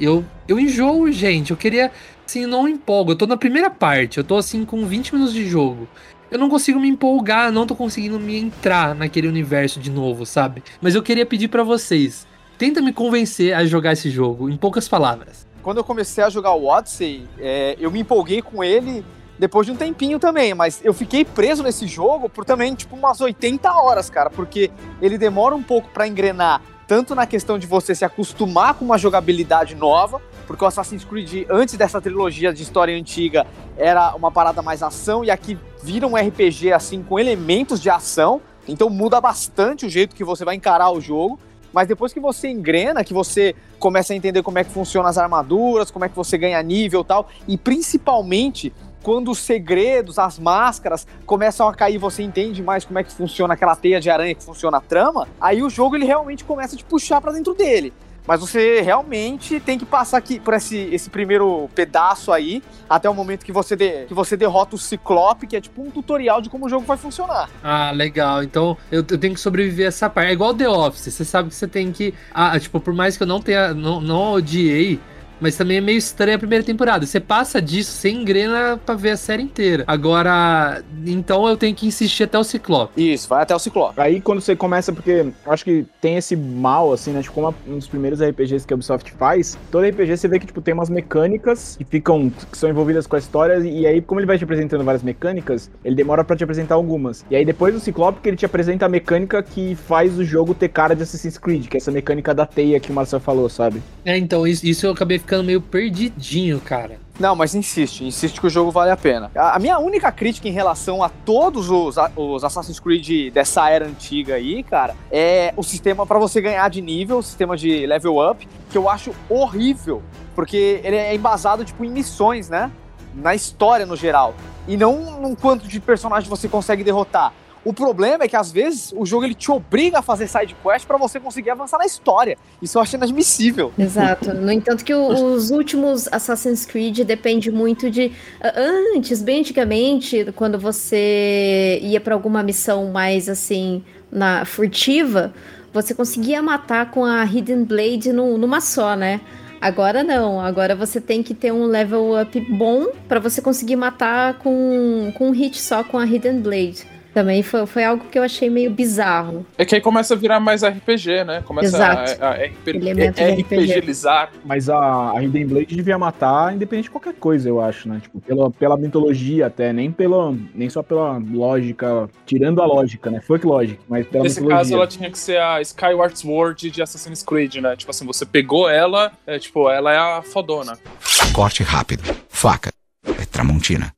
Eu, eu enjoo, gente. Eu queria. Assim, não empolgo. Eu tô na primeira parte. Eu tô assim com 20 minutos de jogo. Eu não consigo me empolgar, não tô conseguindo me entrar naquele universo de novo, sabe? Mas eu queria pedir pra vocês. Tenta me convencer a jogar esse jogo, em poucas palavras. Quando eu comecei a jogar o Odyssey, é, eu me empolguei com ele depois de um tempinho também, mas eu fiquei preso nesse jogo por também, tipo, umas 80 horas, cara, porque ele demora um pouco pra engrenar, tanto na questão de você se acostumar com uma jogabilidade nova, porque o Assassin's Creed, antes dessa trilogia de história antiga, era uma parada mais ação, e aqui vira um RPG, assim, com elementos de ação, então muda bastante o jeito que você vai encarar o jogo, mas depois que você engrena, que você começa a entender como é que funcionam as armaduras, como é que você ganha nível tal, e principalmente quando os segredos, as máscaras começam a cair, você entende mais como é que funciona aquela teia de aranha, que funciona a trama, aí o jogo ele realmente começa a te puxar pra dentro dele. Mas você realmente tem que passar aqui por esse, esse primeiro pedaço aí, até o momento que você, de, que você derrota o Ciclope, que é tipo um tutorial de como o jogo vai funcionar. Ah, legal. Então eu, eu tenho que sobreviver a essa parte. É igual The Office. Você sabe que você tem que. Ah, tipo, por mais que eu não tenha. Não, não odiei mas também é meio estranha a primeira temporada. Você passa disso sem engrena pra ver a série inteira. Agora, então eu tenho que insistir até o Ciclope. Isso, vai até o Ciclope. Aí quando você começa, porque eu acho que tem esse mal, assim, né? Tipo, como um dos primeiros RPGs que a Ubisoft faz, todo RPG você vê que, tipo, tem umas mecânicas que ficam, que são envolvidas com a história, e aí, como ele vai te apresentando várias mecânicas, ele demora para te apresentar algumas. E aí depois do Ciclope que ele te apresenta a mecânica que faz o jogo ter cara de Assassin's Creed, que é essa mecânica da teia que o Marcel falou, sabe? É, então, isso, isso eu acabei ficando meio perdidinho, cara. Não, mas insiste, insiste que o jogo vale a pena. A, minha única crítica em relação a todos os, a, os Assassin's Creed dessa era antiga aí, cara, é o sistema para você ganhar de nível, o sistema de level up, que eu acho horrível, porque ele é embasado tipo em missões, né? Na história no geral, e não no quanto de personagem você consegue derrotar. O problema é que às vezes o jogo ele te obriga a fazer side quest para você conseguir avançar na história. Isso eu acho inadmissível. Exato. No entanto que o, os últimos Assassin's Creed depende muito de antes, bem antigamente, quando você ia para alguma missão mais assim na furtiva, você conseguia matar com a Hidden Blade no, numa só, né? Agora não, agora você tem que ter um level up bom para você conseguir matar com, com um hit só com a Hidden Blade. Também foi, foi algo que eu achei meio bizarro. É que aí começa a virar mais RPG, né? Começa Exato. a, a RP, de RPGizar. Mas a, a Hidden Blade devia matar independente de qualquer coisa, eu acho, né? Tipo, pela, pela mitologia até, nem, pela, nem só pela lógica, tirando a lógica, né? Folk logic, mas pela Nesse mitologia. caso, ela tinha que ser a Skyward Sword de Assassin's Creed, né? Tipo assim, você pegou ela, é, tipo, ela é a fodona. Corte rápido. Faca. É Tramontina.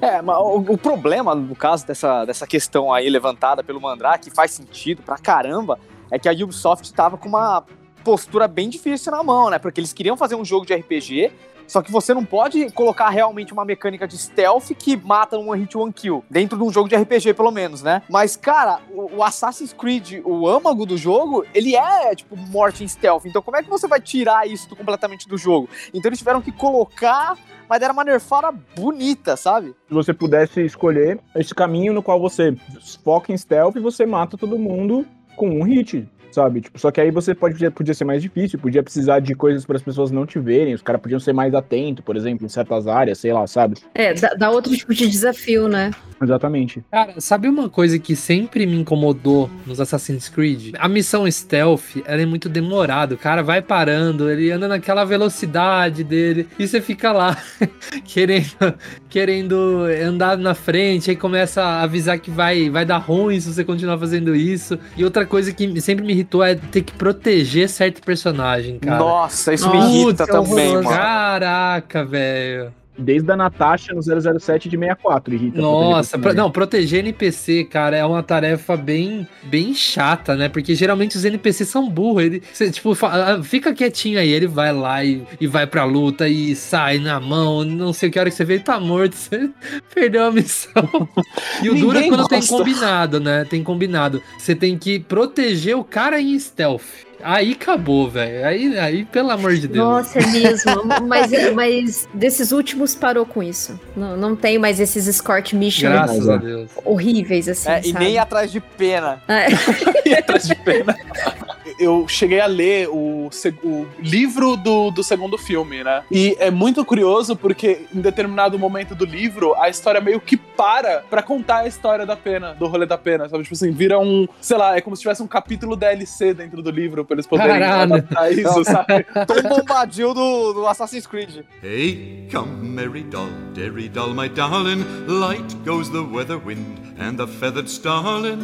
É, mas o, o, problema, no caso dessa, dessa questão aí levantada pelo Mandrake, que faz sentido pra caramba, é que a Ubisoft tava com uma postura bem difícil na mão, né? Porque eles queriam fazer um jogo de RPG, só que você não pode colocar realmente uma mecânica de stealth que mata um hit one kill. Dentro de um jogo de RPG, pelo menos, né? Mas, cara, o, o Assassin's Creed, o âmago do jogo, ele é, tipo, morte em stealth. Então, como é que você vai tirar isso completamente do jogo? Então, eles tiveram que colocar mas era uma nerfada bonita, sabe? Se você pudesse escolher esse caminho no qual você foca em stealth e você mata todo mundo com um hit sabe? Tipo, só que aí você pode, podia, ser mais difícil, podia precisar de coisas para as pessoas não te verem, os caras podiam ser mais atentos, por exemplo, em certas áreas, sei lá, sabe? É, dá, dá outro tipo de desafio, né? Exatamente. Cara, sabe uma coisa que sempre me incomodou nos Assassin's Creed? A missão stealth, ela é muito demorada. O cara vai parando, ele anda naquela velocidade dele e você fica lá querendo, querendo andar na frente, aí começa a avisar que vai, vai dar ruim se você continuar fazendo isso. E outra coisa que sempre me irritou é ter que proteger certo personagem, cara. Nossa, isso me irrita também, mano. Caraca, velho. Desde a Natasha no 007 de 64, irrita. Nossa, pro, não, proteger NPC, cara, é uma tarefa bem, bem chata, né? Porque geralmente os NPCs são burros. Ele, cê, tipo, fala, fica quietinho aí, ele vai lá e, e vai pra luta e sai na mão, não sei o que hora que você vê, ele tá morto, você perdeu a missão. E o duro é quando gosta. tem combinado, né? Tem combinado. Você tem que proteger o cara em stealth. Aí acabou, velho. Aí, aí, pelo amor de Deus. Nossa, é mesmo. mas, mas desses últimos parou com isso. Não, não tem mais esses escort missions Graças a Deus. horríveis, assim. É, e nem atrás de pena. É. e atrás de pena. Eu cheguei a ler o, o livro do, do segundo filme, né? E é muito curioso porque em determinado momento do livro a história meio que para pra contar a história da pena, do rolê da pena, sabe? Tipo assim, vira um, sei lá, é como se tivesse um capítulo DLC dentro do livro pra eles poderem Caralho. adaptar isso, sabe? Tom Bombadil do, do Assassin's Creed. Hey, come, merry doll, derry doll, my darling. Light goes the weather wind and the feathered starling.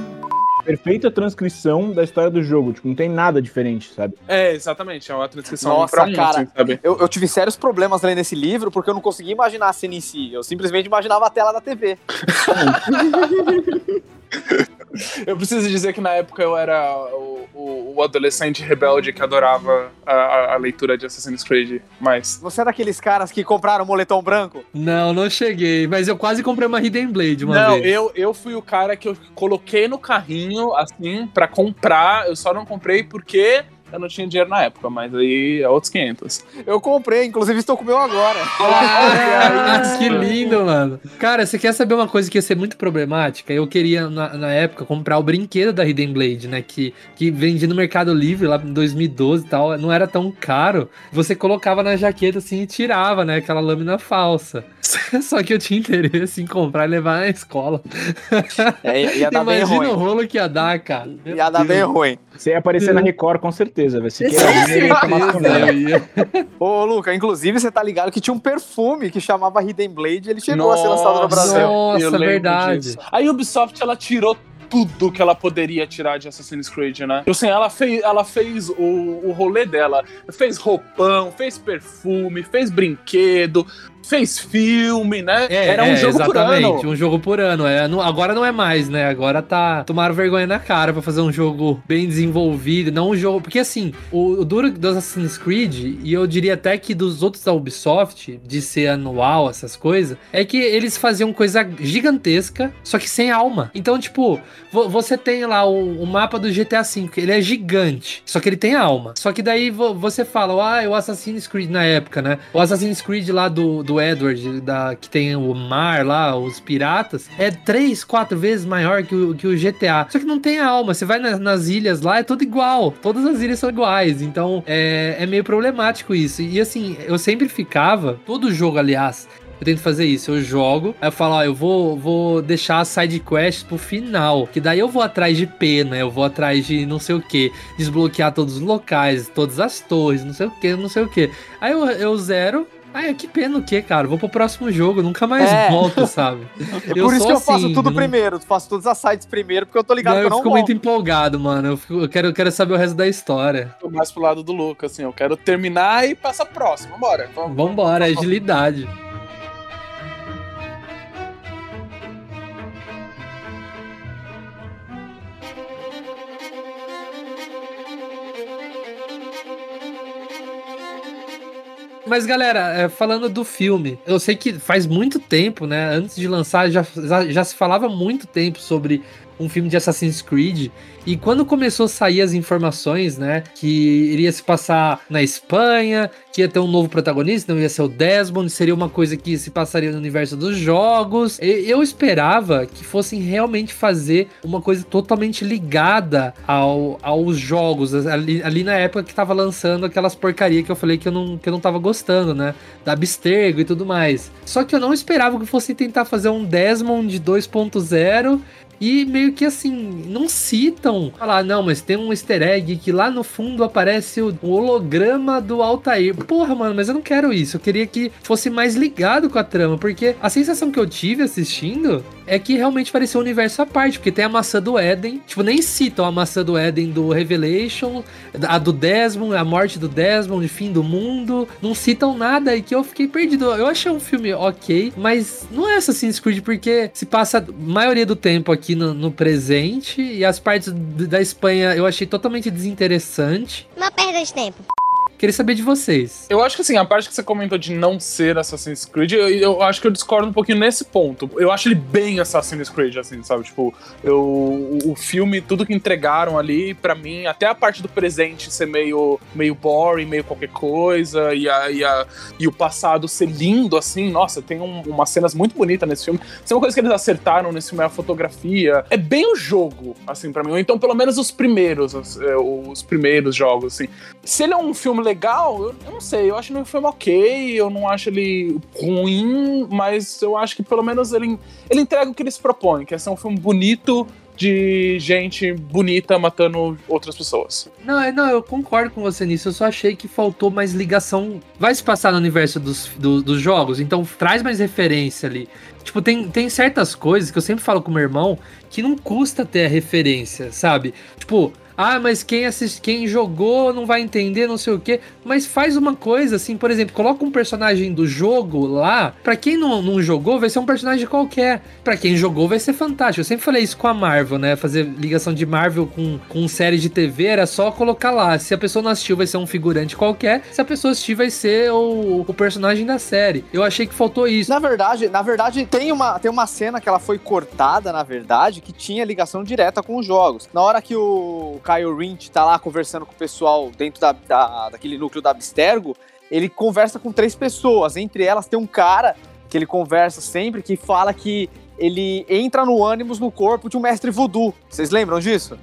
Perfeita transcrição da história do jogo, tipo, não tem nada diferente, sabe? É, exatamente, é uma transcrição Nossa, pra cara, assim, sabe? Eu, eu tive sérios problemas lendo esse livro porque eu não conseguia imaginar a cena em si. Eu simplesmente imaginava a tela da TV. Eu preciso dizer que na época eu era o, o, o adolescente rebelde que adorava a, a, a, leitura de Assassin's Creed, mas... Você é daqueles caras que compraram moletom branco? Não, não cheguei, mas eu quase comprei uma Hidden Blade uma não, vez. Não, eu, eu fui o cara que eu coloquei no carrinho, assim, pra comprar, eu só não comprei porque Eu não tinha dinheiro na época, mas aí é outros 500. Eu comprei, inclusive estou com o meu agora. Ah, que lindo, mano. Cara, você quer saber uma coisa que ia ser muito problemática? Eu queria, na, na época, comprar o brinquedo da Hidden Blade, né? Que, que vendia no Mercado Livre lá em 2012 e tal. Não era tão caro. Você colocava na jaqueta assim e tirava, né? Aquela lâmina falsa. Só que eu tinha interesse em comprar e levar na escola. É, ia dar bem Imagina ruim. o rolo que ia dar, cara. Meu Ia dar bem ruim. Você ia aparecer na Record com certeza, velho. Se eu. Ô, Luca, inclusive você tá ligado que tinha um perfume que chamava Hidden Blade ele chegou a ser lançado no Brasil. Nossa, eu verdade. disso. A Ubisoft, ela tirou tudo que ela poderia tirar de Assassin's Creed, né? Assim, ela fez, ela fez o, o rolê dela. Fez roupão, fez perfume, fez brinquedo, fez filme, né? É, Era um é, jogo por exatamente, ano. um jogo por ano. É, não- agora não é mais, né? Agora tá. Tomaram vergonha na cara pra fazer um jogo bem desenvolvido, não um jogo. Porque assim, o, o duro do Assassin's Creed, e eu diria até que dos outros da Ubisoft, de ser anual, essas coisas, é que eles faziam coisa gigantesca, só que sem alma. Então, tipo, vo- você tem lá o, o mapa do GTA V, ele é gigante, só que ele tem alma. Só que daí vo- você fala, ah, o Assassin's Creed na época, né? O Assassin's Creed lá do, do Edward, da, que tem o mar lá, os piratas, é três, quatro vezes maior que o, que o GTA. Só que não tem alma. Você vai na- nas ilhas lá, é tudo igual. Todas as ilhas são iguais. Então é, é meio problemático isso. E assim, eu sempre ficava, todo jogo, aliás. Eu tento fazer isso, eu jogo, aí eu falo, ó, eu vou, vou deixar a side quest pro final, que daí eu vou atrás de pena, eu vou atrás de não sei o que, desbloquear todos os locais, todas as torres, não sei o que, não sei o que. Aí eu, eu zero, Ai, que pena o que, cara? Vou pro próximo jogo, nunca mais É. volto, sabe? É por isso que eu faço assim, tudo não- primeiro, faço todas as sites primeiro, porque eu tô ligado Não, que eu eu não fico volto. muito empolgado, mano. Eu, fico- eu quero, eu quero saber o resto da história. Tô mais pro lado do Lucas, assim. Eu quero terminar e passar próximo. Bora. Vamos. Vambora, é agilidade. Mas, galera, é, falando do filme, eu sei que faz muito tempo, né? Antes de lançar, já, já, já se falava muito tempo sobre um filme de Assassin's Creed. E quando começou a sair as informações, né? Que iria se passar na Espanha, que ia ter um novo protagonista, não ia ser o Desmond, seria uma coisa que se passaria no universo dos jogos. Eu esperava que fossem realmente fazer uma coisa totalmente ligada ao, aos jogos, ali, ali na época que tava lançando aquelas porcaria que eu falei que eu não, que eu não tava gostando, né? Da Abstergo e tudo mais. Só que eu não esperava que fossem tentar fazer um Desmond 2.0 e meio que assim, não citam. Falar, não, mas tem um easter egg que lá no fundo aparece o, holograma do Altair. Porra, mano, mas eu não quero isso. Eu queria que fosse mais ligado com a trama. Porque a sensação que eu tive assistindo é que realmente parecia um universo à parte. Porque tem a maçã do Éden. Tipo, nem citam a maçã do Éden do Revelation, a do Desmond, a morte do Desmond, fim do mundo. Não citam nada e que eu fiquei perdido. Eu achei um filme ok, mas não é Assassin's Creed porque se passa a maioria do tempo aqui no, no presente e as partes da Espanha eu achei totalmente desinteressante. Uma perda de tempo. Queria saber de vocês. Eu acho que assim, a parte que você comentou de não ser Assassin's Creed, eu, eu acho que eu discordo um pouquinho nesse ponto. Eu acho ele bem Assassin's Creed, assim, sabe? Tipo, eu, o, filme, tudo que entregaram ali, pra mim, até a parte do presente ser meio, meio boring, meio qualquer coisa, e, a, e, a, e o passado ser lindo, assim, nossa, tem um- umas cenas muito bonitas nesse filme. Se é uma coisa que eles acertaram nesse filme é a fotografia. É bem o jogo, assim, pra mim. Ou então, pelo menos, os primeiros, os, é, os primeiros jogos, assim. Se ele é um filme legal, eu, eu não sei. Eu acho ele um filme ok, eu não acho ele ruim, mas eu acho que pelo menos ele, ele entrega o que ele se propõe, que é ser um filme bonito de gente bonita matando outras pessoas. Não, é- não, eu concordo com você nisso. Eu só achei que faltou mais ligação. Vai se passar no universo dos, do- dos jogos, então traz mais referência ali. Tipo, tem, tem certas coisas que eu sempre falo com meu irmão que não custa ter a referência, sabe? Tipo, ah, mas quem assiste, quem jogou não vai entender, não sei o quê. Mas faz uma coisa assim, por exemplo, coloca um personagem do jogo lá. Pra quem não, não jogou, vai ser um personagem qualquer. Pra quem jogou, vai ser fantástico. Eu sempre falei isso com a Marvel, né? Fazer ligação de Marvel com, com série de TV era só colocar lá. Se a pessoa não assistiu, vai ser um figurante qualquer. Se a pessoa assistir, vai ser o, o personagem da série. Eu achei que faltou isso. Na verdade, na verdade tem uma, tem uma cena que ela foi cortada, na verdade, que tinha ligação direta com os jogos. Na hora que o Kyle Rinch tá lá conversando com o pessoal dentro da, da- daquele núcleo da Abstergo, ele conversa com três pessoas. Entre elas tem um cara que ele conversa sempre que fala que ele entra no ânimos no corpo de um mestre voodoo. Vocês lembram disso?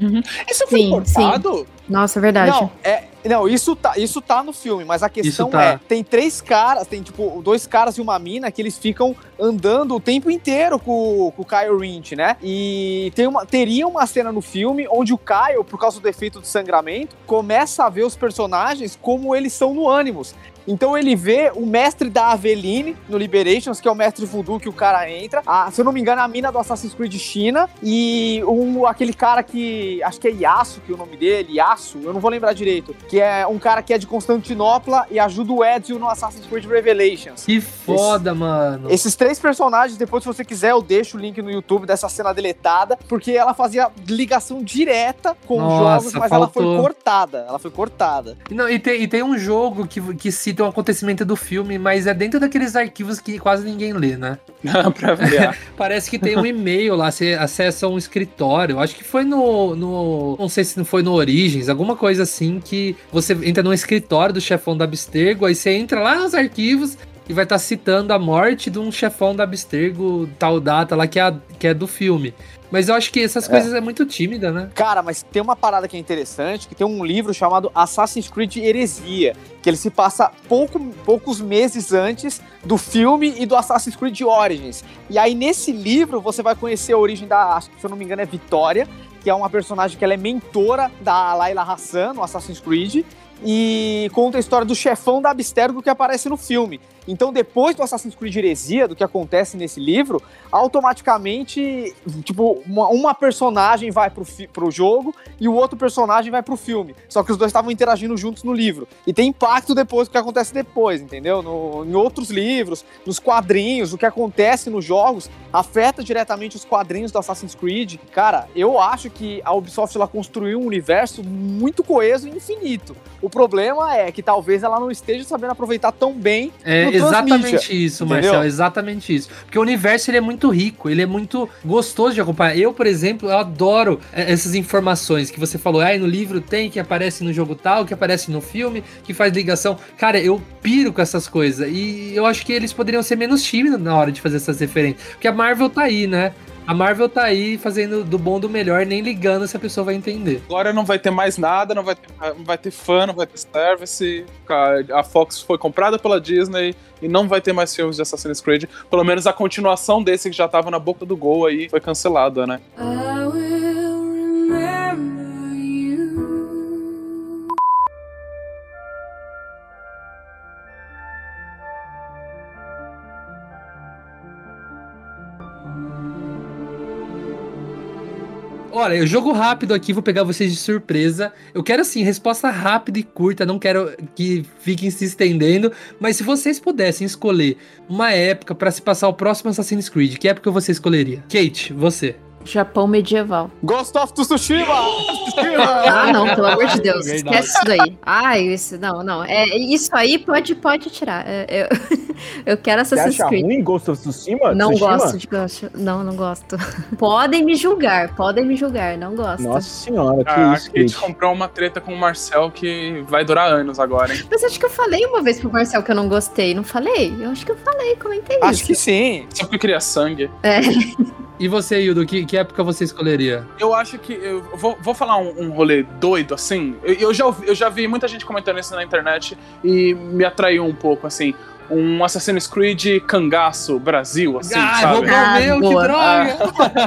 Isso foi Sim, cortado? sim. Nossa, é verdade. Não, é, não isso, tá, isso tá no filme, mas a questão tá. é: tem três caras, tem tipo dois caras e uma mina que eles ficam andando o tempo inteiro com, com o Kyle Rinch, né? E tem uma, teria uma cena no filme onde o Kyle, por causa do efeito de sangramento, começa a ver os personagens como eles são no Animus. Então ele vê o mestre da Aveline no Liberations, que é o mestre voodoo que o cara entra. A, se eu não me engano, a mina do Assassin's Creed China. E um, aquele cara que. Acho que é Yasuo, que é o nome dele. Yasuo, eu não vou lembrar direito. Que é um cara que é de Constantinopla e ajuda o Ezio no Assassin's Creed Revelations. Que foda, mano. Esses três personagens, depois, se você quiser, eu deixo o link no YouTube dessa cena deletada, porque ela fazia ligação direta com os Nossa, jogos, mas ela foi faltou. cortada. Ela foi cortada. Não, e, tem, e tem um jogo que, que cita um acontecimento do filme, mas é dentro daqueles arquivos que quase ninguém lê, né? pra variar. Parece que tem um e-mail lá, você acessa um escritório. Acho que foi no, no. Não sei se não foi no Origins, alguma coisa assim, que você entra no escritório do chefão da Abstergo, aí você entra lá nos arquivos e vai estar citando a morte de um chefão da Abstergo, tal data lá, que é, a- que é do filme. Mas eu acho que essas É. coisas é muito tímida, né? Cara, mas tem uma parada que é interessante, que tem um livro chamado Assassin's Creed Heresia, que ele se passa pouco, poucos meses antes do filme e do Assassin's Creed Origins. E aí nesse livro você vai conhecer a origem da, acho que se eu não me engano é Vitória, que é uma personagem que ela é mentora da Layla Hassan no Assassin's Creed e conta a história do chefão da Abstergo que aparece no filme. Então, depois do Assassin's Creed Heresia, do que acontece nesse livro, automaticamente, tipo, uma, uma personagem vai pro, pro jogo e o outro personagem vai pro filme. Só que os dois estavam interagindo juntos no livro. E tem impacto depois do que acontece depois, entendeu? No- em outros livros, nos quadrinhos, o que acontece nos jogos afeta diretamente os quadrinhos do Assassin's Creed. Cara, eu acho que a Ubisoft ela construiu um universo muito coeso e infinito. O problema é que talvez ela não esteja sabendo aproveitar tão bem É exatamente isso, entendeu? Marcel, exatamente isso. Porque o universo ele é muito rico, ele é muito gostoso de acompanhar. Eu, por exemplo, eu adoro é, essas informações que você falou, ah, no livro tem, que aparece no jogo tal, que aparece no filme, que faz ligação. Cara, eu piro com essas coisas. E eu acho que eles poderiam ser menos tímidos na hora de fazer essas referências. Porque a Marvel tá aí, né? A Marvel tá aí fazendo do bom do melhor, nem ligando se a pessoa vai entender. Agora não vai ter mais nada, não vai ter, não vai ter fã, não vai ter service. A a Fox foi comprada pela Disney e não vai ter mais filmes de Assassin's Creed. Pelo menos a continuação desse que já tava na boca do gol aí foi cancelada, né? Olha, eu jogo rápido aqui, vou pegar vocês de surpresa. Eu quero assim, resposta rápida e curta, não quero que fiquem se estendendo, mas se vocês pudessem escolher uma época pra se passar o próximo Assassin's Creed, que época você escolheria? Kate, você. Japão medieval. Ghost of Tsushima! Ah, não, pelo amor de Deus. Esquece isso daí. Ah, isso, não, não. É, isso aí pode, pode tirar. É, eu, eu quero Você Assassin's acha Creed. ruim Ghost of Tsushima? Não Tsushima? gosto de Ghost. Não, não gosto. Podem me julgar, podem me julgar, não gosto. Nossa senhora, que A isso, Kate Kate. comprou uma treta com o Marcel que vai durar anos agora, hein? Mas acho que eu falei uma vez pro Marcel que eu não gostei, não falei? Eu acho que eu falei, comentei Acho isso. que sim. Só porque eu queria sangue. É. E você, Hildo, que, que época você escolheria? Eu acho que. Eu vou, vou falar um, um rolê doido, assim. Eu, eu já, ouvi- eu já vi muita gente comentando isso na internet e me atraiu um pouco, assim. Um Assassin's Creed cangaço Brasil, assim, ah, sabe? roubou Ah, meu, que boa. droga!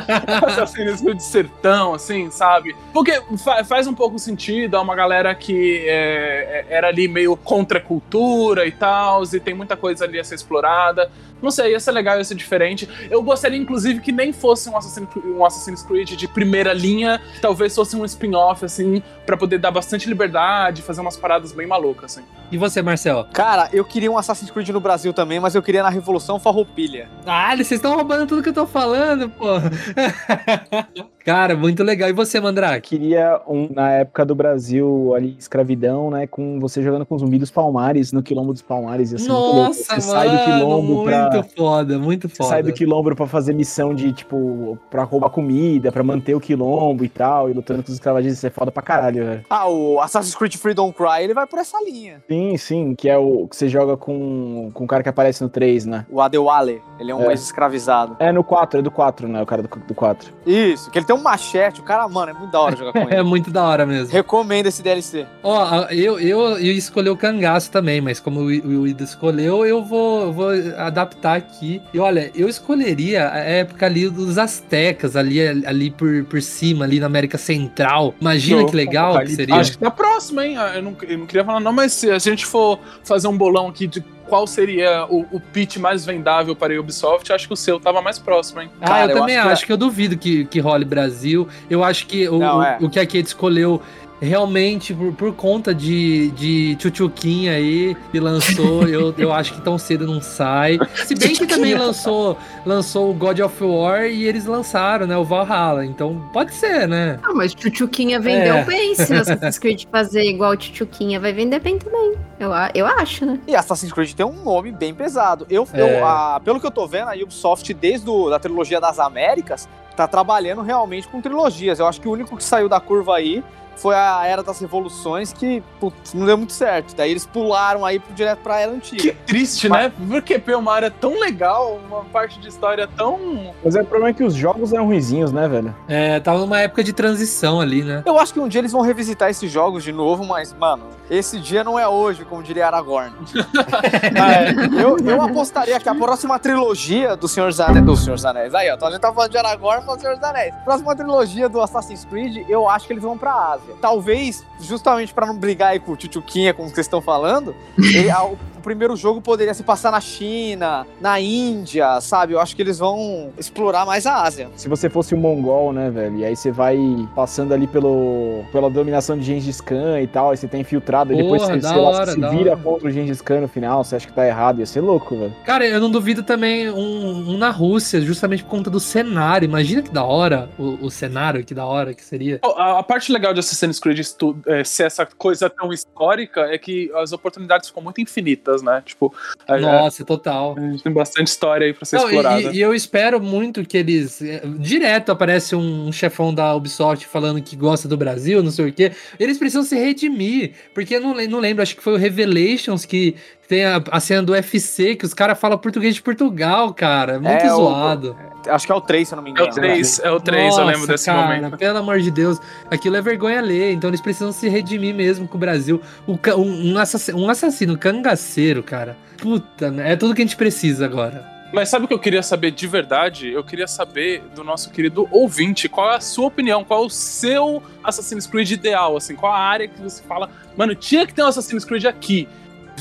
Assassin's Creed sertão, assim, sabe? Porque fa- faz um pouco sentido, é uma galera que é, é- era ali meio contra a cultura e tal, e tem muita coisa ali a ser explorada. Não sei, ia ser legal, ia ser diferente. Eu gostaria, inclusive, que nem fosse um Assassin's, um Assassin's Creed de primeira linha, que talvez fosse um spin-off, assim, pra poder dar bastante liberdade, fazer umas paradas bem malucas, assim. E você, Marcel? Cara, eu queria um Assassin's Creed No Brasil também, mas eu queria na Revolução Farroupilha. Ah, vocês estão roubando tudo que eu tô falando, pô. Cara, muito legal. E você, Mandrake? Queria um na época do Brasil ali, escravidão, né? Com você jogando com zumbi dos Palmares, no quilombo dos Palmares. Muito louco. Nossa, Você mano, sai do quilombo muito pra. foda, muito Você foda. sai do quilombo pra fazer missão de, tipo, pra roubar comida, pra manter o quilombo e tal, e lutando com os escravagistas. Isso é foda pra caralho, velho. Ah, o Assassin's Creed Freedom Cry, ele vai por essa linha. Sim, sim, que é o que você joga com, com o cara que aparece no 3, né? O Adewale, ele é um É. ex-escravizado. É no 4, é do 4, né? O cara do, do 4. Isso, que ele tem um machete, o cara, mano, é muito da hora jogar com ele. É muito da hora mesmo. Recomendo esse DLC. Ó, a- eu, eu, eu escolhi o cangaço também, mas como o o Ida escolheu, eu vou, eu vou adaptar aqui. E olha, eu escolheria a época ali dos Aztecas, ali, ali por, por cima, ali na América Central. Imagina que legal que seria. Acho que tá próximo, hein? Ah, Eu não, eu não queria falar, não, mas se a gente for fazer um bolão aqui de qual seria o, o pitch mais vendável para a Ubisoft, acho que o seu tava mais próximo, hein? Ah, Cara, eu eu também acho acho, que que, eu duvido que, que role Brasil. Eu acho que o, Não, o- é. o que a Kate escolheu realmente por, por conta de, de Tchutchuquinha aí que lançou, eu, eu acho que tão cedo não sai. Se bem que também lançou, lançou o God of War e eles lançaram, né, o Valhalla. Então pode ser, né? Ah, mas Tchutchuquinha vendeu É. bem. Se Assassin's Creed fazer igual Tchutchuquinha, vai vender bem também. Eu, a- eu acho, né? E Assassin's Creed tem um nome bem pesado. Eu, É. eu, a- pelo que eu tô vendo, a Ubisoft, desde da trilogia das Américas, tá trabalhando realmente com trilogias. Eu acho que o único que saiu da curva aí foi a Era das Revoluções, que putz, não deu muito certo. Daí eles pularam aí pro- direto pra Era Que Antiga. triste, né? Porque P é uma área tão legal, uma parte de história tão. Mas é, o problema é que os jogos eram ruizinhos, né, velho? É, tava numa época de transição ali, né? Eu acho que um dia eles vão revisitar esses jogos de novo, mas, mano, esse dia não é hoje, como diria Aragorn. É, eu, eu apostaria que a próxima trilogia do Senhor dos Anéis. Do Senhor dos Anéis. Aí, ó. Então a gente tá falando de Aragorn falando do Senhor dos Anéis. Próxima trilogia do Assassin's Creed, eu acho que eles vão pra Ásia. Talvez, justamente pra não brigar aí com o Tchutchuquinha, como vocês estão falando, ele- a- o primeiro jogo poderia se passar na China, na Índia, sabe? Eu acho que eles vão explorar mais a Ásia. Se você fosse um mongol, né, velho? E aí você vai passando ali pelo, pela dominação de Gengis Khan e tal, aí você tá infiltrado, e depois você, sei lá, hora, você se vira hora. contra o Gengis Khan no final, você acha que tá errado, ia ser louco, velho. Cara, eu não duvido também um, um na Rússia, justamente por conta do cenário. Imagina que da hora o, o cenário, que da hora que seria. Oh, A, a parte legal de Assassin's Creed é, ser essa coisa tão histórica é que as oportunidades ficam muito infinitas, né? Tipo, a, Nossa, total. a gente tem bastante história aí pra ser Não, e- explorada. e, e eu espero muito que eles. eh, Direto aparece um chefão da Ubisoft falando que gosta do Brasil, não sei o quê. Eles precisam se redimir. Porque eu não, não lembro, acho que foi o Revelations que tem a, a cena do UFC, que os caras falam português de Portugal, cara. Muito É, o- zoado. Acho que é o 3, se eu não me É engano. o 3, é o 3, eu lembro Nossa, desse cara, momento. Pelo amor de Deus, aquilo é vergonha ler, então eles precisam se redimir mesmo com o Brasil. O um, um assassino, um assassino cangaceiro, cara. Puta, né? é tudo que a gente precisa agora. Mas sabe o que eu queria saber de verdade? Eu queria saber do nosso querido ouvinte, qual é a sua opinião, qual é o seu Assassin's Creed ideal, assim, qual a área que você fala, mano, tinha que ter um Assassin's Creed aqui.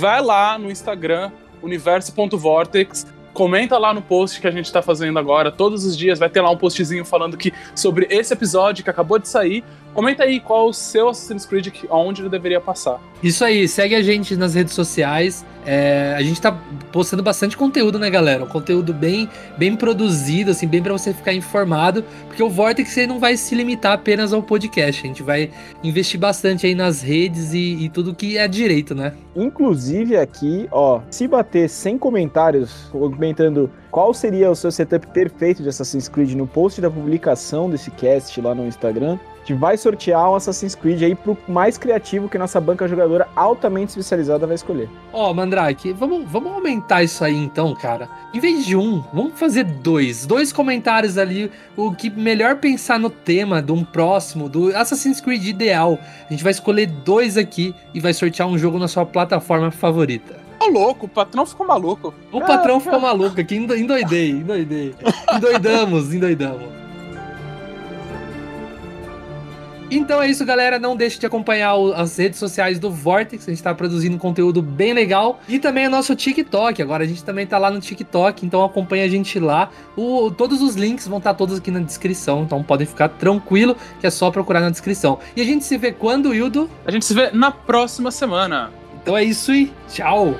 Vai lá no Instagram, universo.vortex, comenta lá no post que a gente tá fazendo agora, todos os dias vai ter lá um postzinho falando que sobre esse episódio que acabou de sair. Comenta aí qual o seu Assassin's Creed, que- onde ele deveria passar. Isso aí, segue a gente nas redes sociais. É, a gente tá postando bastante conteúdo, né, galera? Um conteúdo bem, bem produzido, assim, bem pra você ficar informado. Porque o Vortex ele não vai se limitar apenas ao podcast. A gente vai investir bastante aí nas redes e, e tudo que é direito, né? Inclusive aqui, ó, se bater 100 comentários comentando qual seria o seu setup perfeito de Assassin's Creed no post da publicação desse cast lá no Instagram, a gente vai sortear um Assassin's Creed aí pro mais criativo que nossa banca jogadora altamente especializada vai escolher. Ó, Mandrake, vamos, vamos aumentar isso aí então, cara. Em vez de um, vamos fazer dois. Dois comentários ali, o que melhor pensar no tema de um próximo, do Assassin's Creed ideal. A gente vai escolher dois aqui e vai sortear um jogo na sua plataforma favorita. Ô, louco, o patrão ficou maluco. O patrão ficou maluco aqui, endo- endoidei, endoidei. Endoidamos, endoidamos. Então é isso, galera. Não deixe de acompanhar o- as redes sociais do Vortex. A gente tá produzindo conteúdo bem legal. E também o nosso TikTok. Agora a gente também tá lá no TikTok, então acompanha a gente lá. O- todos os links vão estar todos aqui na descrição. Então podem ficar tranquilo que é só procurar na descrição. E a gente se vê quando, Hildo? A gente se vê na próxima semana. Então é isso e tchau!